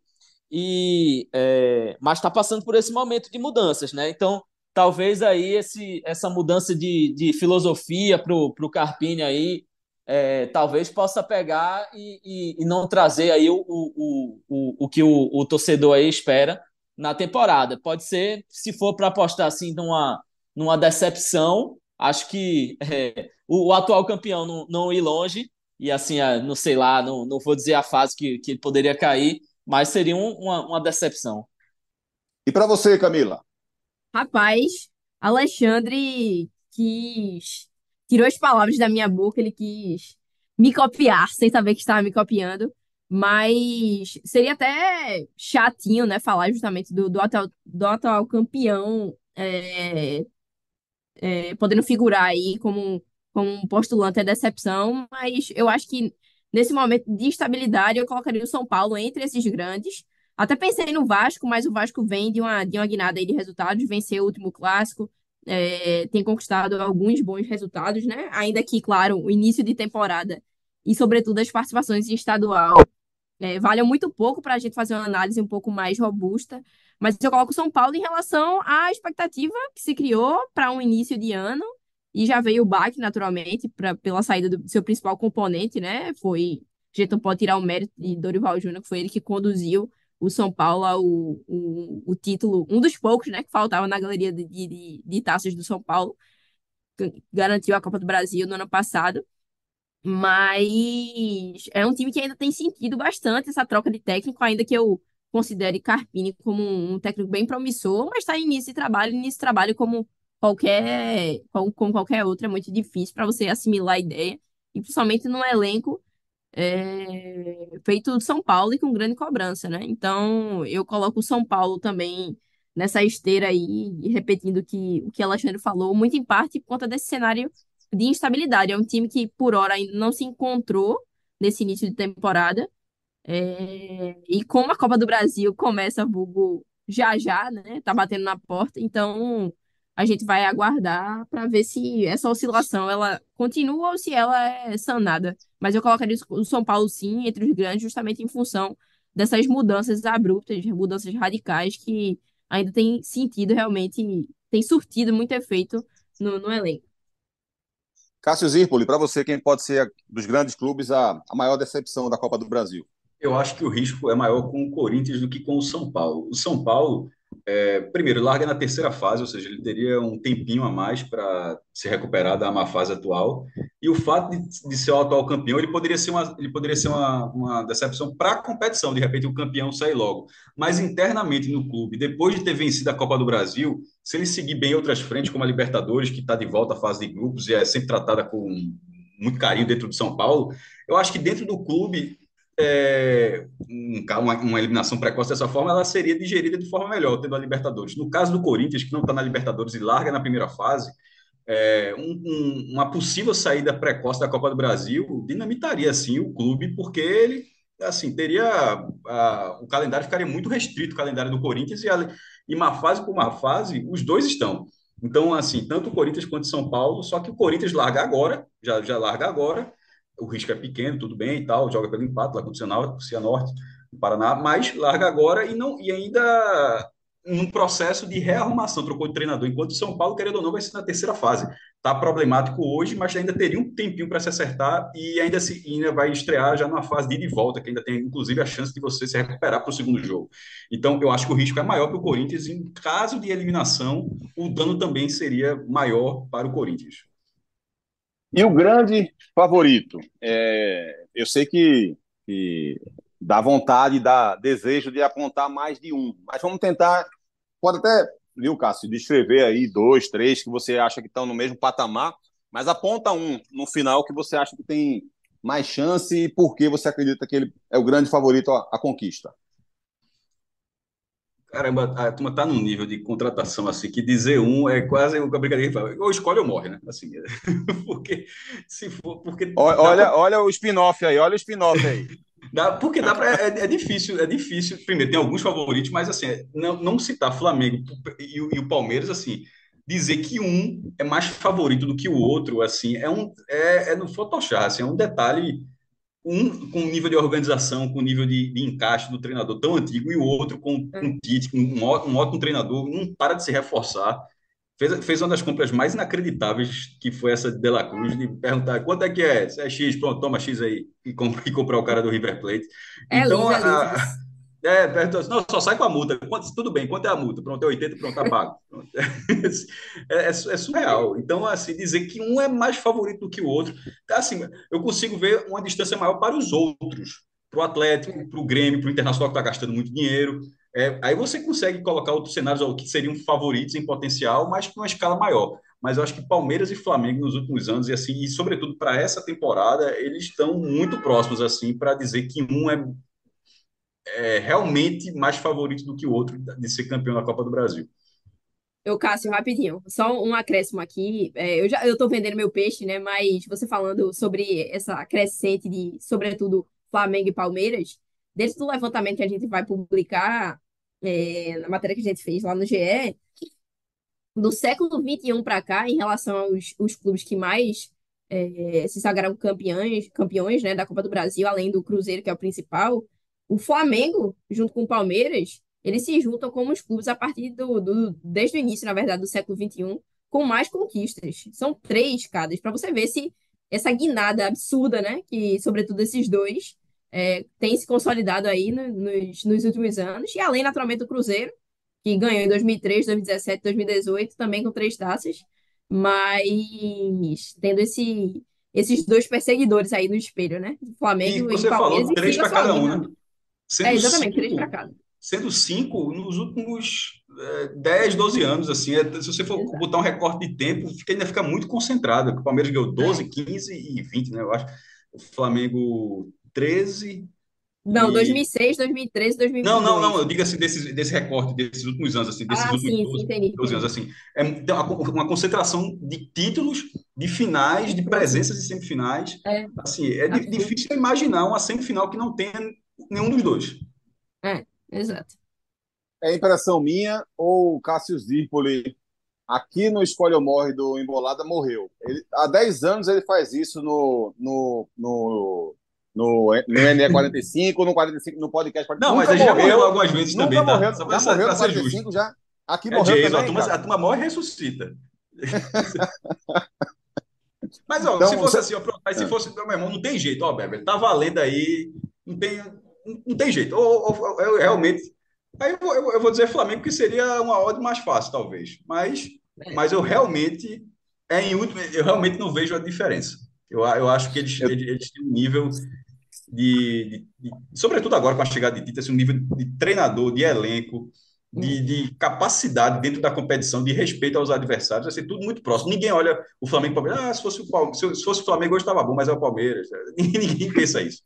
E, é, mas está passando por esse momento de mudanças, né? Então, talvez aí esse, essa mudança de, de filosofia para o Carpini aí é, talvez possa pegar e, e, e, não trazer aí o, o, o, o que o, o torcedor aí espera na temporada. Pode ser, se for para apostar assim numa, numa decepção, acho que é, o, o, atual campeão não, não ir longe, e assim, é, não sei lá, não, não vou dizer a fase que, que poderia cair, mas seria um, uma, uma decepção. E para você, Camila? Rapaz, Alexandre quis tirou as palavras da minha boca, ele quis me copiar, sem saber que estava me copiando. Mas seria até chatinho, né, falar justamente do, do, atual, do atual campeão é, é, podendo figurar aí como, como um postulante é decepção, mas eu acho que nesse momento de instabilidade eu colocaria o São Paulo entre esses grandes. Até pensei no Vasco, mas o Vasco vem de uma, de uma guinada aí de resultados, venceu o último clássico, é, tem conquistado alguns bons resultados, né? Ainda que, claro, o início de temporada e, sobretudo, as participações em estadual é, valham muito pouco para a gente fazer uma análise um pouco mais robusta. Mas eu coloco São Paulo em relação à expectativa que se criou para um início de ano e já veio o baque, naturalmente, pra, pela saída do seu principal componente, né? Foi. A gente não pode tirar o mérito de Dorival Júnior, que foi ele que conduziu o São Paulo o, o, o título, um dos poucos, né, que faltava na galeria de, de, de taças do São Paulo, garantiu a Copa do Brasil no ano passado. Mas é um time que ainda tem sentido bastante essa troca de técnico, ainda que eu considere Carpini como um técnico bem promissor, mas está em início de trabalho, início de trabalho como qualquer, como qualquer outro, é muito difícil para você assimilar a ideia, e principalmente num elenco é, feito de São Paulo e com grande cobrança, né? Então, eu coloco o São Paulo também nessa esteira aí, repetindo que, o que Alexandre falou, muito em parte por conta desse cenário de instabilidade. É um time que, por hora, ainda não se encontrou nesse início de temporada. É, e como a Copa do Brasil começa, vulgo, já já, né? Tá batendo na porta, então a gente vai aguardar para ver se essa oscilação ela continua ou se ela é sanada. Mas eu colocaria o São Paulo sim entre os grandes, justamente em função dessas mudanças abruptas, mudanças radicais que ainda tem sentido realmente, tem surtido muito efeito no, no elenco. Cássio Zirpoli, para você, quem pode ser dos grandes clubes a, a maior decepção da Copa do Brasil? Eu acho que o risco é maior com o Corinthians do que com o São Paulo. O São Paulo é, primeiro, larga na terceira fase, ou seja, ele teria um tempinho a mais para se recuperar da má fase atual. E o fato de, de, ser o atual campeão, ele poderia ser uma, ele poderia ser uma, uma decepção para a competição, de repente o campeão sair logo. Mas internamente no clube, depois de ter vencido a Copa do Brasil, se ele seguir bem em outras frentes, como a Libertadores, que está de volta à fase de grupos e é sempre tratada com muito carinho dentro de São Paulo, eu acho que dentro do clube é, uma, uma, eliminação precoce dessa forma, ela seria digerida de forma melhor, tendo a Libertadores. No caso do Corinthians, que não está na Libertadores e larga na primeira fase, é, um, um, uma possível saída precoce da Copa do Brasil dinamitaria, assim, o clube, porque ele, assim, teria... A, o calendário ficaria muito restrito, o calendário do Corinthians, e, a, e uma fase por uma fase, os dois estão. Então, assim, tanto o Corinthians quanto o São Paulo, só que o Corinthians larga agora, já, já larga agora, o risco é pequeno, tudo bem e tal, joga pelo empate lá contra o Cianorte, no Paraná, mas larga agora e não e ainda num processo de rearrumação, trocou de treinador, enquanto o São Paulo, querendo ou não, vai ser na terceira fase. Está problemático hoje, mas ainda teria um tempinho para se acertar e ainda, se, ainda vai estrear já numa fase de ida e volta, que ainda tem, inclusive, a chance de você se recuperar para o segundo jogo. Então, eu acho que o risco é maior para o Corinthians, e em caso de eliminação, o dano também seria maior para o Corinthians. E o grande favorito, é, eu sei que, que dá vontade, dá desejo de apontar mais de um, mas vamos tentar, pode até, viu, Cássio, descrever aí dois, três que você acha que estão no mesmo patamar, mas aponta um no final que você acha que tem mais chance e por que você acredita que ele é o grande favorito à, à conquista. Caramba, a turma tá num nível de contratação assim que dizer um é quase o que a brincadeira fala. Ou escolhe ou morre, né? Assim, porque se for. Porque olha, pra... olha o spin-off aí, olha o spin-off aí. Dá, porque dá pra, é, é, difícil, é difícil. Primeiro, tem alguns favoritos, mas assim, não, não citar Flamengo e, e, o Palmeiras, assim, dizer que um é mais favorito do que o outro, assim, é um é, é no Photoshop, assim, é um detalhe um com nível de organização, com nível de, de, encaixe do treinador tão antigo, e o outro com é. um Tite, com um, um ótimo treinador, não para de se reforçar. Fez, fez uma das compras mais inacreditáveis, que foi essa de De La Cruz, de perguntar quanto é que é? Se é X, pronto, toma X aí, e, compra, e comprar o cara do River Plate. É então, lindo, a, é, não, só sai com a multa. Tudo bem, quanto é a multa? Pronto, é 80, pronto, tá pago. É, é, é, surreal. Então, assim, dizer que um é mais favorito do que o outro, assim, eu consigo ver uma distância maior para os outros, para o Atlético, para o Grêmio, para o Internacional que está gastando muito dinheiro. É, aí você consegue colocar outros cenários que seriam favoritos em potencial, mas com uma escala maior. Mas eu acho que Palmeiras e Flamengo nos últimos anos, e assim, e sobretudo para essa temporada, eles estão muito próximos, assim, para dizer que um é é, realmente mais favorito do que o outro de ser campeão da Copa do Brasil. Eu, Cássio, rapidinho, só um acréscimo aqui. É, eu já eu vendendo meu peixe, né? Mas você falando sobre essa crescente de, sobretudo, Flamengo e Palmeiras, dentro do levantamento que a gente vai publicar, é, na matéria que a gente fez lá no GE, do século XXI para cá, em relação aos, aos clubes que mais é, se sagraram campeões, campeões né, da Copa do Brasil, além do Cruzeiro, que é o principal, o Flamengo, junto com o Palmeiras, eles se juntam como os clubes a partir do, do desde o início, na verdade, do século XXI, com mais conquistas. São três cada, para você ver se essa guinada absurda, né, que sobretudo esses dois é, tem se consolidado aí no, nos, nos últimos anos, e além, naturalmente, do Cruzeiro, que ganhou em 2003, 2017, 2018, também com três taças, mas tendo esse, esses dois perseguidores aí no espelho, né? Flamengo e, você e Palmeiras. Falou, três para cada um, né? Sendo é, exatamente, cinco, três para cada. Sendo cinco nos últimos é, 10, 12 anos, assim. É, se você for Exato. botar um recorte de tempo, fica, ainda fica muito concentrado. O Palmeiras ganhou 12, é. 15 e 20, né? Eu acho. O Flamengo 13, não, e... 2006, 2013, 2022. Não, não, não, eu digo assim, desse, desse recorte, desses últimos anos, assim, desses ah, últimos sim, 12, sim, entendi. 12 anos, assim. É uma concentração de títulos, de finais, de presenças em semifinais. É. Assim, é assim. difícil imaginar uma semifinal que não tenha nenhum dos dois. É, exato. É impressão minha ou o Cássio Zirpoli, aqui no Escolhe ou Morre do Embolada, morreu. Ele, há 10 anos ele faz isso no, no, no no, no NE45, no 45, no podcast 45. Não, mas gente morreu, já morreu algumas vezes nunca também, morreu, tá? Só já morreu no 45, justo. já. Aqui é morreu Jason, também, a, turma, a turma morre e ressuscita. mas, ó, então, se fosse você... assim, ó, pronto, se fosse, meu irmão, não tem jeito, ó, Beber, tá valendo aí, não tem, não tem jeito. Ou, ou, realmente Aí eu, eu, eu, vou dizer Flamengo, que seria uma odd mais fácil, talvez. Mas, mas eu realmente, é em último, eu realmente não vejo a diferença. Eu, eu acho que eles, eles, eles têm um nível de, de, de, sobretudo agora com a chegada de Tite, assim, um nível de treinador, de elenco, de, de, capacidade dentro da competição, de respeito aos adversários, vai ser tudo muito próximo. Ninguém olha o Flamengo Palmeiras, ah, se fosse o, Palmeiras, se fosse o Flamengo hoje estava bom, mas é o Palmeiras. Ninguém pensa isso.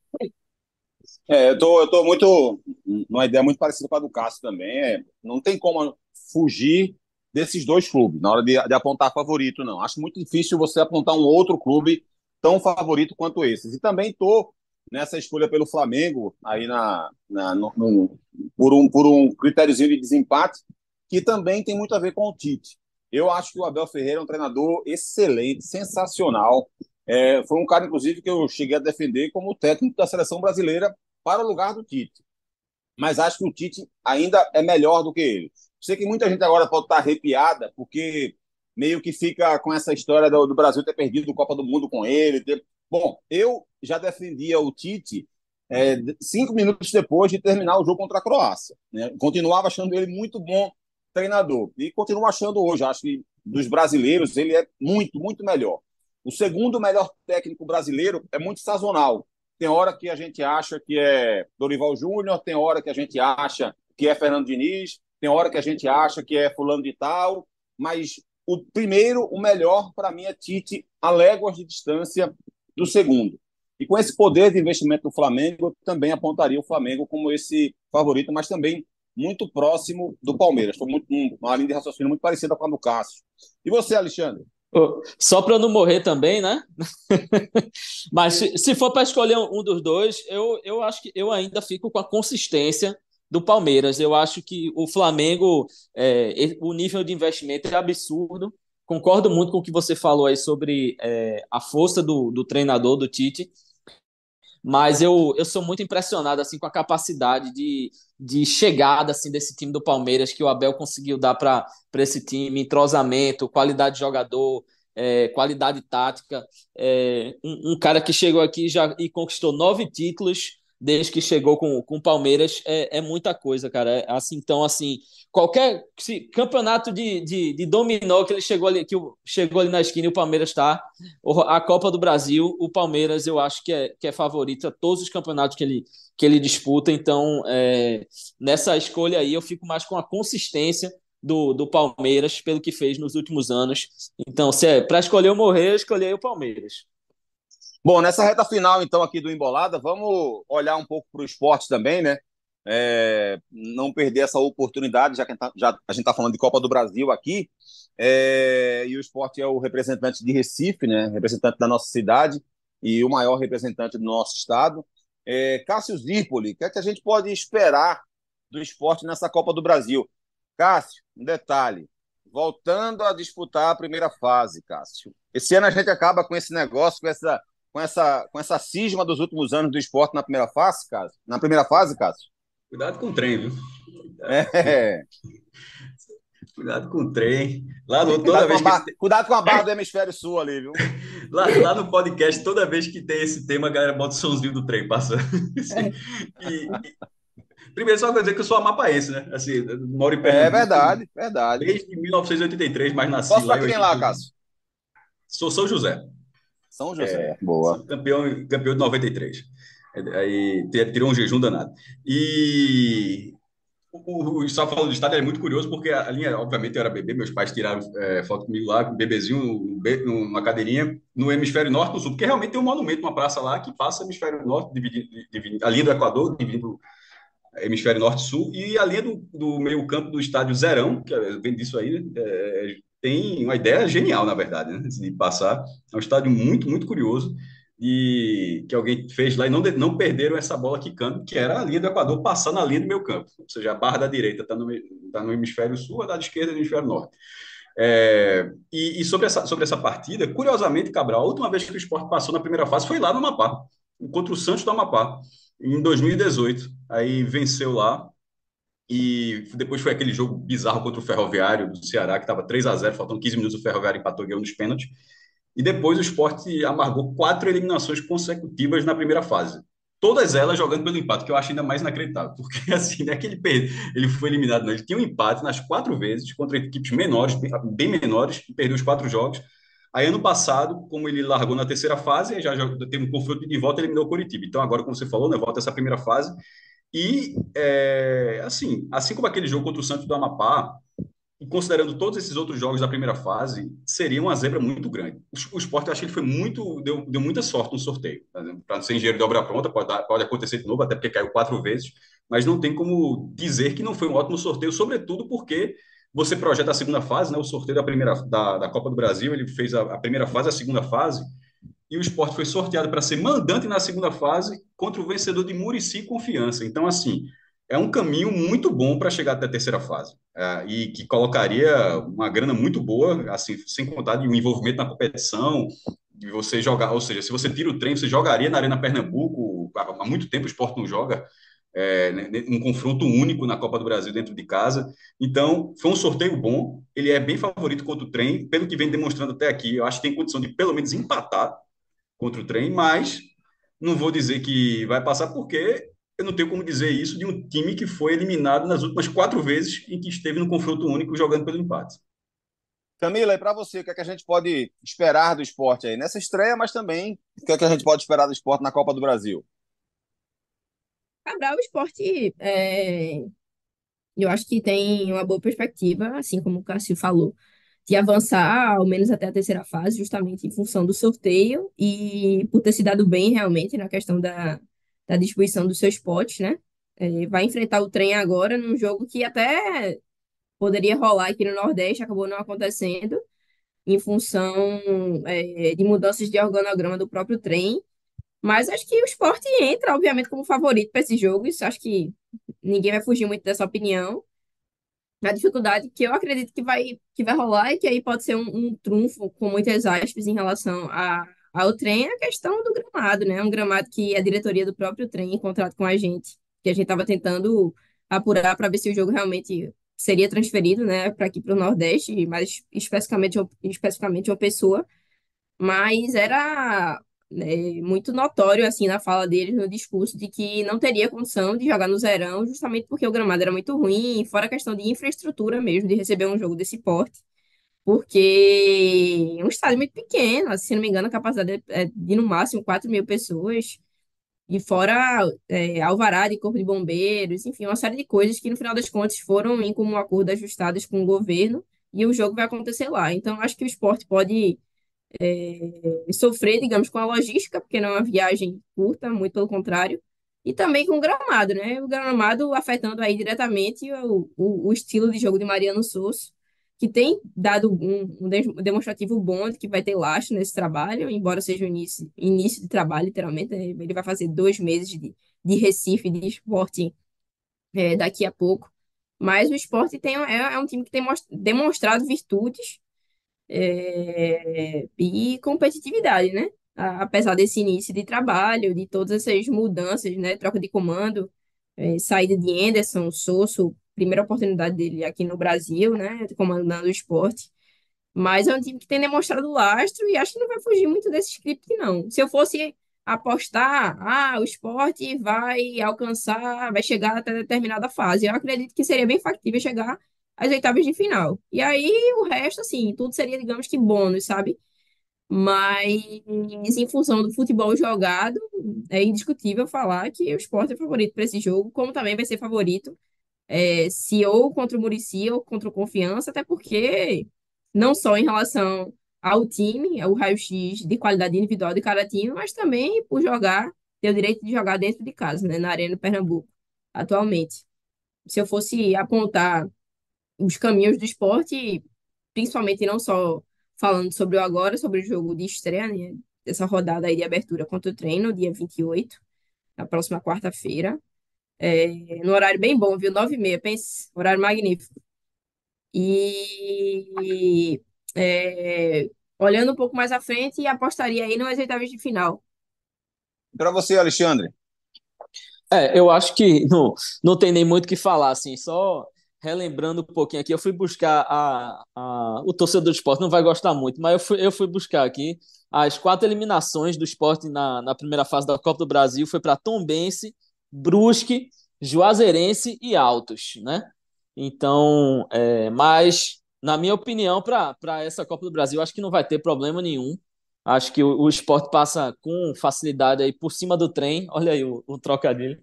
É, eu tô, eu tô muito, uma ideia muito parecida com a do Cássio também, é, não tem como fugir desses dois clubes na hora de, de apontar favorito, não. Acho muito difícil você apontar um outro clube tão favorito quanto esses. E também tô nessa escolha pelo Flamengo, aí na, na no, no, por, um, por um critériozinho de desempate, que também tem muito a ver com o Tite. Eu acho que o Abel Ferreira é um treinador excelente, sensacional. É, foi um cara, inclusive, que eu cheguei a defender como técnico da seleção brasileira para o lugar do Tite. Mas acho que o Tite ainda é melhor do que ele. Sei que muita gente agora pode estar arrepiada, porque meio que fica com essa história do, do Brasil ter perdido a Copa do Mundo com ele. Ter... Bom, eu já defendia o Tite é, cinco minutos depois de terminar o jogo contra a Croácia. Né? Continuava achando ele muito bom treinador. E continuo achando hoje. Acho que dos brasileiros ele é muito, muito melhor. O segundo melhor técnico brasileiro é muito sazonal. Tem hora que a gente acha que é Dorival Júnior, tem hora que a gente acha que é Fernando Diniz, tem hora que a gente acha que é fulano de tal, mas o primeiro, o melhor para mim é Tite a léguas de distância do segundo. E com esse poder de investimento do Flamengo, eu também apontaria o Flamengo como esse favorito, mas também muito próximo do Palmeiras. Estou muito uma linha de raciocínio muito parecida com a do Cássio. E você, Alexandre? Só para não morrer também, né? mas se, se for para escolher um dos dois, eu, eu acho que eu ainda fico com a consistência do Palmeiras. Eu acho que o Flamengo, é, o nível de investimento é absurdo. Concordo muito com o que você falou aí sobre é, a força do, do treinador, do Tite mas eu, eu sou muito impressionado assim com a capacidade de, de chegada assim desse time do Palmeiras que o Abel conseguiu dar para esse time, entrosamento, qualidade de jogador, é, qualidade tática. É, um, um, cara que chegou aqui já e conquistou nove títulos desde que chegou com, com o Palmeiras é, é muita coisa, cara. É, assim, então, assim, qualquer se, campeonato de, de, de, dominó que ele chegou ali, que chegou ali na esquina e o Palmeiras está, a Copa do Brasil, o Palmeiras eu acho que é, que é favorito a todos os campeonatos que ele, que ele disputa. Então, é, nessa escolha aí, eu fico mais com a consistência do, do Palmeiras pelo que fez nos últimos anos. Então, se é para escolher ou morrer, eu escolhi o Palmeiras. Bom, nessa reta final, então, aqui do Embolada, vamos olhar um pouco para o esporte também, né? É, não perder essa oportunidade, já que a gente está tá falando de Copa do Brasil aqui, é, e o esporte é o representante de Recife, né? Representante da nossa cidade e o maior representante do nosso estado. É, Cássio Zirpoli, o que é que a gente pode esperar do esporte nessa Copa do Brasil? Cássio, um detalhe, voltando a disputar a primeira fase, Cássio. Esse ano a gente acaba com esse negócio, com essa com essa, com essa cisma dos últimos anos do esporte na primeira fase, Cássio? Na primeira fase, Cássio? Cuidado com o trem, viu? É. Cuidado com o trem. Lá no, toda vez que... Cuidado com a barra do hemisfério sul ali, viu? Lá, lá no podcast, toda vez que tem esse tema, a galera bota o somzinho do trem passando. e, e... Primeiro, só quer dizer que eu sou amapaense, né? Assim, moro em Pernambuco. É verdade, verdade. Desde 1983, mas nasci Posso lá. Posso quem lá, Cássio? Sou São José. São José, é, boa. Campeão, campeão de 93. Aí tirou um jejum danado. E o, o, falando do estádio é muito curioso, porque a linha, obviamente, eu era bebê, meus pais tiraram é, foto comigo lá, bebezinho, numa cadeirinha, no hemisfério norte do sul, porque realmente tem um monumento, uma praça lá que passa hemisfério norte, dividindo, dividindo a linha do Equador, dividindo hemisfério norte e a linha do, do meio campo do estádio Zerão, que é, vem disso aí, é, tem uma ideia genial, na verdade, né, de passar. É um estádio muito, muito curioso e que alguém fez lá e não, não perderam essa bola quicando, que era a linha do Equador passando a linha do meu campo. Ou seja, a barra da direita está no, tá no hemisfério sul, a da esquerda no hemisfério norte. É, e, e, sobre, essa, sobre essa partida, curiosamente, Cabral, a última vez que o esporte passou na primeira fase foi lá no Amapá, contra o Santos do Amapá, em 2018. Aí venceu lá, e depois foi aquele jogo bizarro contra o Ferroviário do Ceará, que estava 3 a 0 faltando 15 minutos, o Ferroviário empatou ganhou nos pênaltis. E depois o esporte amargou quatro eliminações consecutivas na primeira fase. todas elas jogando pelo empate, que eu acho ainda mais inacreditável, porque assim, é que ele, ele foi eliminado, ele tinha um empate nas quatro vezes contra equipes menores, bem menores, e perdeu os quatro jogos. Aí, ano passado, como ele largou na terceira fase, já, já teve um confronto de volta e eliminou o Coritiba. Então, agora, como você falou, né, volta essa primeira fase. E, é, assim, assim como aquele jogo contra o Santos do Amapá, e considerando todos esses outros jogos da primeira fase, seria uma zebra muito grande. O, esporte, eu acho que ele foi muito, deu, deu muita sorte no sorteio. Para ser engenheiro de obra pronta, pode, pode acontecer de novo, até porque caiu quatro vezes, mas não tem como dizer que não foi um ótimo sorteio, sobretudo porque você projeta a segunda fase, né, o sorteio da primeira da, da Copa do Brasil, ele fez a, a primeira fase, a segunda fase, e o esporte foi sorteado para ser mandante na segunda fase contra o vencedor de Murici Confiança. Então, assim, é um caminho muito bom para chegar até a terceira fase é, e que colocaria uma grana muito boa, assim, sem contar de um envolvimento na competição, de você jogar, ou seja, se você tira o trem, você jogaria na Arena Pernambuco, há muito tempo o esporte não joga é, né, um confronto único na Copa do Brasil dentro de casa. Então, foi um sorteio bom, ele é bem favorito contra o trem, pelo que vem demonstrando até aqui, eu acho que tem condição de pelo menos empatar contra o trem, mas não vou dizer que vai passar porque eu não tenho como dizer isso de um time que foi eliminado nas últimas quatro vezes em que esteve no confronto único jogando pelo empate. Camila, e para você, o que, é que a gente pode esperar do esporte aí nessa estreia, mas também o que, é que a gente pode esperar do esporte na Copa do Brasil? Cabral, o esporte, é... eu acho que tem uma boa perspectiva, assim como o Cássio falou, de avançar ao menos até a terceira fase, justamente em função do sorteio e por ter se dado bem realmente na questão da, da distribuição dos seus potes, né? É, vai enfrentar o trem agora num jogo que até poderia rolar aqui no Nordeste, acabou não acontecendo, em função é, de mudanças de organograma do próprio trem. Mas acho que o esporte entra, obviamente, como favorito para esse jogo. Isso acho que ninguém vai fugir muito dessa opinião. A dificuldade que eu acredito que vai, que vai rolar e que aí pode ser um, um trunfo com muitas aspas em relação a ao trem é a questão do gramado, né? Um gramado que a diretoria do próprio trem em contrato com a gente, que a gente estava tentando apurar para ver se o jogo realmente seria transferido, né, para aqui para o Nordeste, mais especificamente, especificamente uma pessoa, mas era né, muito notório assim na fala deles no discurso de que não teria condição de jogar no Zerão, justamente porque o gramado era muito ruim, fora a questão de infraestrutura mesmo de receber um jogo desse porte porque é um estádio muito pequeno, se não me engano, a capacidade é de no máximo 4 mil pessoas, e fora é, alvará de corpo de bombeiros, enfim, uma série de coisas que no final das contas foram em comum acordo ajustadas com o governo, e o jogo vai acontecer lá. Então, acho que o esporte pode é, sofrer, digamos, com a logística, porque não é uma viagem curta, muito pelo contrário, e também com o gramado, né? O gramado afetando aí diretamente o, o, o estilo de jogo de Mariano Souza que tem dado um, um demonstrativo bom de que vai ter lastro nesse trabalho, embora seja o início, início de trabalho, literalmente. Né? Ele vai fazer dois meses de, de Recife, de esporte é, daqui a pouco. Mas o esporte tem, é, é um time que tem demonstrado virtudes é, e competitividade, né? apesar desse início de trabalho, de todas essas mudanças, né? Troca de comando, é, saída de Anderson, Sosso, primeira oportunidade dele aqui no Brasil, né, comandando o esporte. Mas é um time que tem demonstrado lastro e acho que não vai fugir muito desse script, não. Se eu fosse apostar, ah, o esporte vai alcançar, vai chegar até determinada fase, eu acredito que seria bem factível chegar às oitavas de final. E aí o resto, assim, tudo seria, digamos que bônus, sabe? Mas em função do futebol jogado, é indiscutível falar que o esporte é favorito para esse jogo, como também vai ser favorito é, se ou contra o Murici ou contra o Confiança, até porque não só em relação ao time, ao raio-x de qualidade individual de cada time, mas também por jogar, ter o direito de jogar dentro de casa, né, na Arena Pernambuco, atualmente. Se eu fosse apontar os caminhos do esporte, principalmente não só falando sobre o agora, sobre o jogo de estreia, né, dessa rodada aí de abertura contra o treino, dia 28, na próxima quarta-feira, é, no horário bem bom, viu? Nove e meia, pense, horário magnífico. E é, olhando um pouco mais à frente, apostaria aí nas oitavas de final. Para você, Alexandre. É, eu acho que não, não tem nem muito o que falar, assim, só relembrando um pouquinho aqui, eu fui buscar a, a, o torcedor do esporte, não vai gostar muito, mas eu fui, eu fui buscar aqui as quatro eliminações do esporte na, na primeira fase da Copa do Brasil, foi para Tombense, Brusque, Juazeirense e Altos, né? Então, é, mas, na minha opinião, para essa Copa do Brasil, acho que não vai ter problema nenhum. Acho que o, o esporte passa com facilidade aí por cima do trem. Olha aí o, o trocadilho.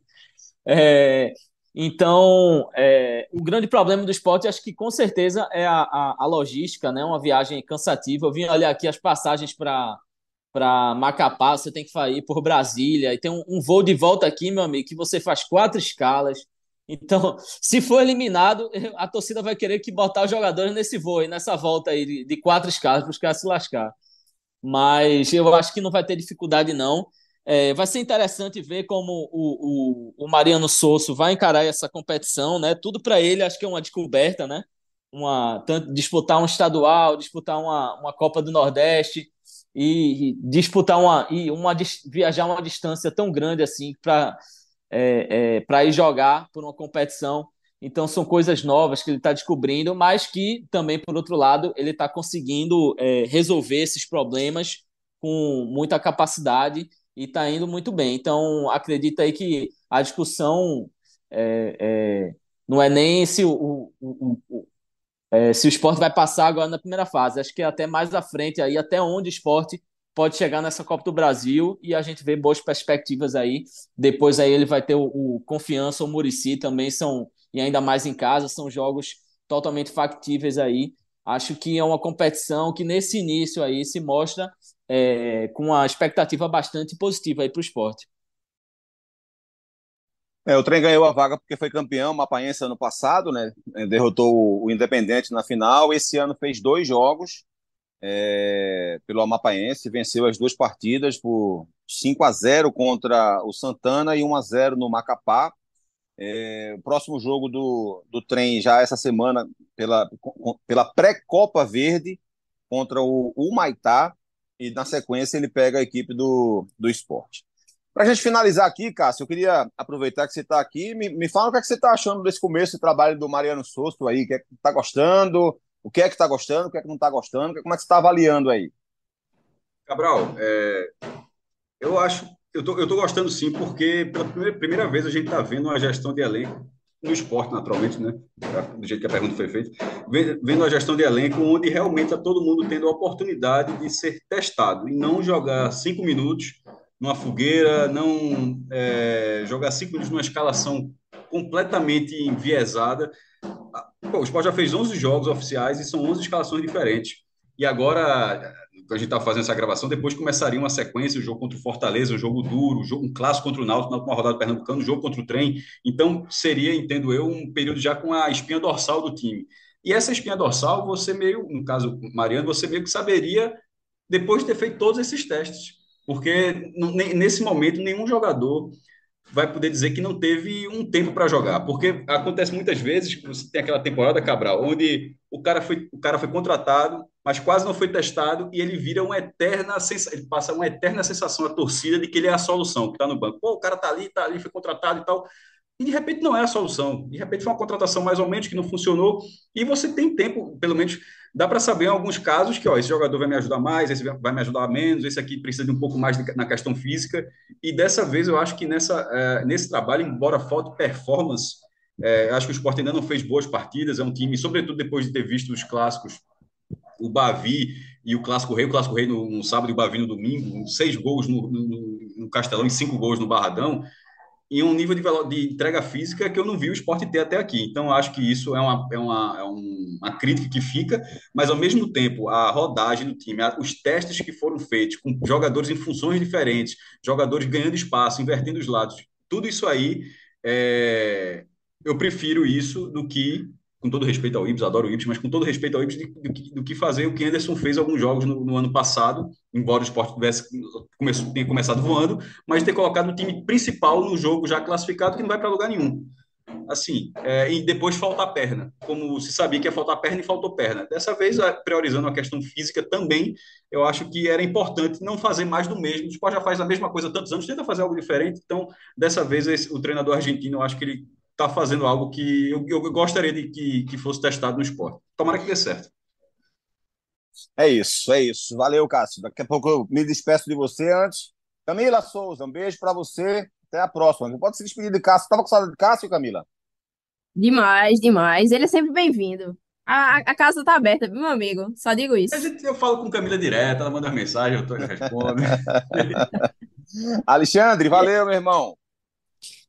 É, então, é, o grande problema do esporte, acho que com certeza é a, a, a logística, né? Uma viagem cansativa. Eu vim olhar aqui as passagens para para Macapá, você tem que ir por Brasília, e tem um, um, voo de volta aqui, meu amigo, que você faz quatro escalas. Então, se for eliminado, a torcida vai querer que botar os jogadores nesse voo, nessa volta aí de, de quatro escalas, para os caras se lascar. Mas eu acho que não vai ter dificuldade, não. É, vai ser interessante ver como o, o, o Mariano Sosso vai encarar essa competição, né? Tudo para ele, acho que é uma descoberta, né? Uma, tanto, disputar um estadual, disputar uma, uma Copa do Nordeste e, disputar uma, e uma viajar uma distância tão grande assim para é, é, para ir jogar por uma competição. Então são coisas novas que ele está descobrindo, mas que também, por outro lado, ele está conseguindo é, resolver esses problemas com muita capacidade e está indo muito bem. Então, acredita aí que a discussão é, é, não é nem se o, o, o é, se o esporte vai passar agora na primeira fase. Acho que até mais à frente, aí, até onde o esporte pode chegar nessa Copa do Brasil e a gente vê boas perspectivas aí. Depois aí ele vai ter o, o Confiança, o Murici também são, e ainda mais em casa, são jogos totalmente factíveis aí. Acho que é uma competição que nesse início aí se mostra é, com uma expectativa bastante positiva aí para o esporte. É, o trem ganhou a vaga porque foi campeão mapaense ano passado, né? Derrotou o Independente na final. Esse ano fez dois jogos é, pelo Amapaense, venceu as duas partidas por 5 a 0 contra o Santana e 1 a 0 no Macapá. É, o próximo jogo do, do trem já essa semana pela, pela pré-Copa Verde contra o, o Maitá e na sequência ele pega a equipe do, do esporte. Para a gente finalizar aqui, Cássio, eu queria aproveitar que você está aqui. Me, me fala o que, é que você está achando desse começo de trabalho do Mariano Sosto aí. O que é que está gostando? O que é que está gostando? O que é que não está gostando? Como é que você está avaliando aí? Cabral, é, eu acho. Eu tô, eu tô gostando sim, porque pela primeira, primeira vez a gente está vendo uma gestão de elenco no esporte, naturalmente, né? Do jeito que a pergunta foi feita, vendo a gestão de elenco, onde realmente está todo mundo tendo a oportunidade de ser testado e não jogar cinco minutos numa fogueira, não é, jogar cinco numa escalação completamente enviesada. Pô, o Sport já fez 11 jogos oficiais e são 11 escalações diferentes. E agora, a gente está fazendo essa gravação, depois começaria uma sequência, o jogo contra o Fortaleza, um jogo duro, um, jogo, um clássico contra o Náutico na última rodada Pernambucano, um jogo contra o Trem. Então, seria, entendo eu, um período já com a espinha dorsal do time. E essa espinha dorsal, você meio, no caso, Mariano, você meio que saberia depois de ter feito todos esses testes. Porque nesse momento, nenhum jogador vai poder dizer que não teve um tempo para jogar, porque acontece muitas vezes que você tem aquela temporada Cabral, onde o cara foi o cara foi contratado, mas quase não foi testado e ele vira uma eterna ele passa uma eterna sensação à torcida de que ele é a solução, que está no banco. Pô, o cara tá ali, tá ali, foi contratado e tal. E de repente não é a solução. De repente foi uma contratação mais ou menos que não funcionou e você tem tempo, pelo menos dá para saber em alguns casos que ó, esse jogador vai me ajudar mais, esse vai me ajudar menos, esse aqui precisa de um pouco mais de, na questão física. E dessa vez eu acho que nessa, é, nesse trabalho, embora falte performance, é, acho que o Sport ainda não fez boas partidas. É um time, sobretudo depois de ter visto os clássicos, o Bavi e o Clássico Rei, o Clássico Rei no, no sábado e o Bavi no domingo, seis gols no, no, no Castelão e cinco gols no Barradão em um nível de, de, entrega física que eu não vi o esporte ter até aqui. Então, acho que isso é uma, é, uma, é uma crítica que fica, mas ao mesmo tempo, a rodagem do time, os testes que foram feitos com jogadores em funções diferentes, jogadores ganhando espaço, invertendo os lados, tudo isso aí, é, eu prefiro isso do que com todo respeito ao Ibs, adoro o Ibs, mas com todo respeito ao Ibs, do, que, fazer o que Anderson fez alguns jogos no, no ano passado, embora o esporte tivesse, tenha começado voando, mas ter colocado o time principal no jogo já classificado, que não vai para lugar nenhum. Assim, é, e depois faltar perna, como se sabia que ia faltar perna e faltou perna. Dessa vez, priorizando a questão física também, eu acho que era importante não fazer mais do mesmo. O esporte já faz a mesma coisa há tantos anos, tenta fazer algo diferente. Então, dessa vez, esse, o treinador argentino, eu acho que ele está fazendo algo que eu, eu gostaria de que, que fosse testado no esporte. Tomara que dê certo. É isso, é isso. Valeu, Cássio. Daqui a pouco eu me despeço de você antes. Camila Souza, um beijo para você. Até a próxima. Pode se despedir de Cássio. Estava com saudade de Cássio, Camila? Demais, demais. Ele é sempre bem-vindo. A, a casa tá aberta, meu amigo? Só digo isso. Gente, eu falo com Camila direto, ela manda mensagem, eu tô, respondo. Alexandre, valeu, meu irmão.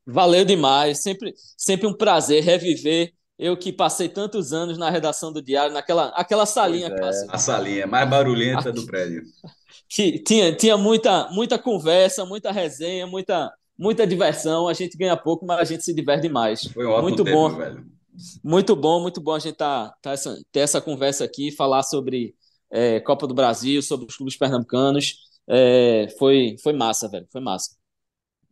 Valeu demais. Sempre, sempre um prazer reviver eu que passei tantos anos na redação do Diário, naquela aquela salinha é. A salinha mais barulhenta do prédio. Que tinha, tinha muita, muita conversa, muita resenha, muita, muita diversão. A gente ganha pouco, mas a gente se diverte demais. Foi um ótimo muito tempo, bom. velho. Muito bom, muito bom a gente tá, tá essa, ter essa conversa aqui, falar sobre é, Copa do Brasil, sobre os clubes pernambucanos. É, foi, foi massa, velho. Foi massa.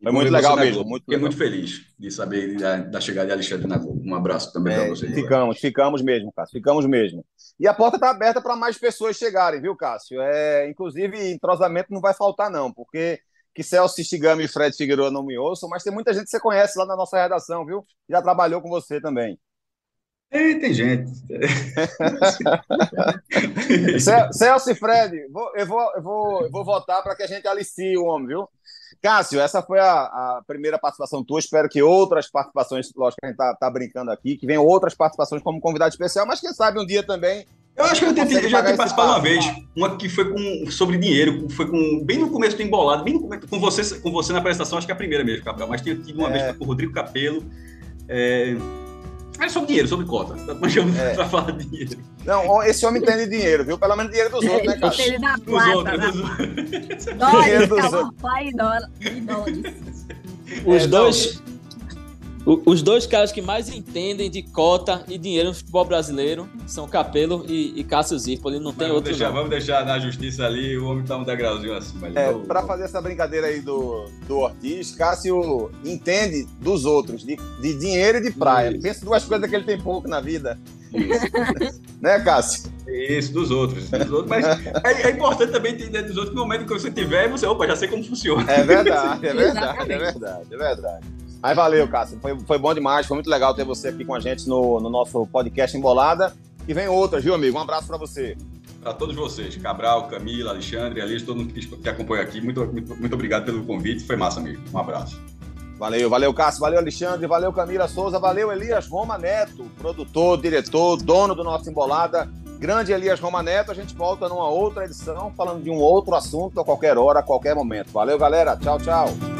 Foi muito legal mesmo. Muito Fiquei muito feliz de saber da, da chegada de Alexandre na Um abraço também é, para vocês. Ficamos, ficamos mesmo, Cássio. Ficamos mesmo. E a porta está aberta para mais pessoas chegarem, viu, Cássio? É, inclusive, entrosamento não vai faltar, não, porque que Celso Stigami e Fred Figueiredo não me ouçam, mas tem muita gente que você conhece lá na nossa redação, viu? Já trabalhou com você também. É, tem gente. Celso e Fred, eu, vou, eu, vou, eu vou votar para que a gente alicie o homem, viu? Cássio, essa foi a, a, primeira participação tua. Espero que outras participações, lógico que a gente tá, tá, brincando aqui, que venham outras participações como convidado especial, mas quem sabe um dia também. Eu acho que eu tentei, já ter participado uma vez, uma que foi com, sobre dinheiro, foi com bem no começo do embolado, bem no, com você, com você na apresentação, acho que é a primeira mesmo, Cabral, mas tinha tido uma é. vez com o Rodrigo Capelo. É, é sobre dinheiro, sobre cota. Mas é. pra falar de dinheiro. Não, esse homem entende dinheiro, viu? Pelo menos dinheiro dos outros, né, cara? Ele dá plata, dos outros, dos outros. Dólares, dos outros. Pai, dólares. Os é, dois... Os dois caras que mais entendem de cota e dinheiro no futebol brasileiro são Capelo e, e Cássio Zirpoli, não tem vamos outro deixar. Vamos deixar na justiça ali, o homem tá um degrauzinho acima. É, para fazer essa brincadeira aí do, do Ortiz, Cássio entende dos outros, de, de dinheiro e de praia. Isso. Pensa duas coisas que ele tem pouco na vida. Isso. né, Cássio? Isso, dos outros. Dos outros mas é, é, importante também entender dos outros que no momento que você tiver, você, opa, já sei como funciona. É verdade, é verdade, é verdade, é verdade. Mas valeu, Cássio. Foi, foi bom demais, foi muito legal ter você aqui com a gente no, no nosso podcast Embolada. E vem outras, viu, amigo? Um abraço para você. Para todos vocês, Cabral, Camila, Alexandre, Alice, todo mundo que, que acompanha aqui, muito, muito, muito obrigado pelo convite. Foi massa amigo. Um abraço. Valeu, valeu, Cássio, valeu, Alexandre, valeu, Camila Souza, valeu, Elias Roma Neto, produtor, diretor, dono do nosso Embolada. Grande Elias Roma Neto, a gente volta numa outra edição falando de um outro assunto a qualquer hora, a qualquer momento. Valeu, galera. Tchau, tchau.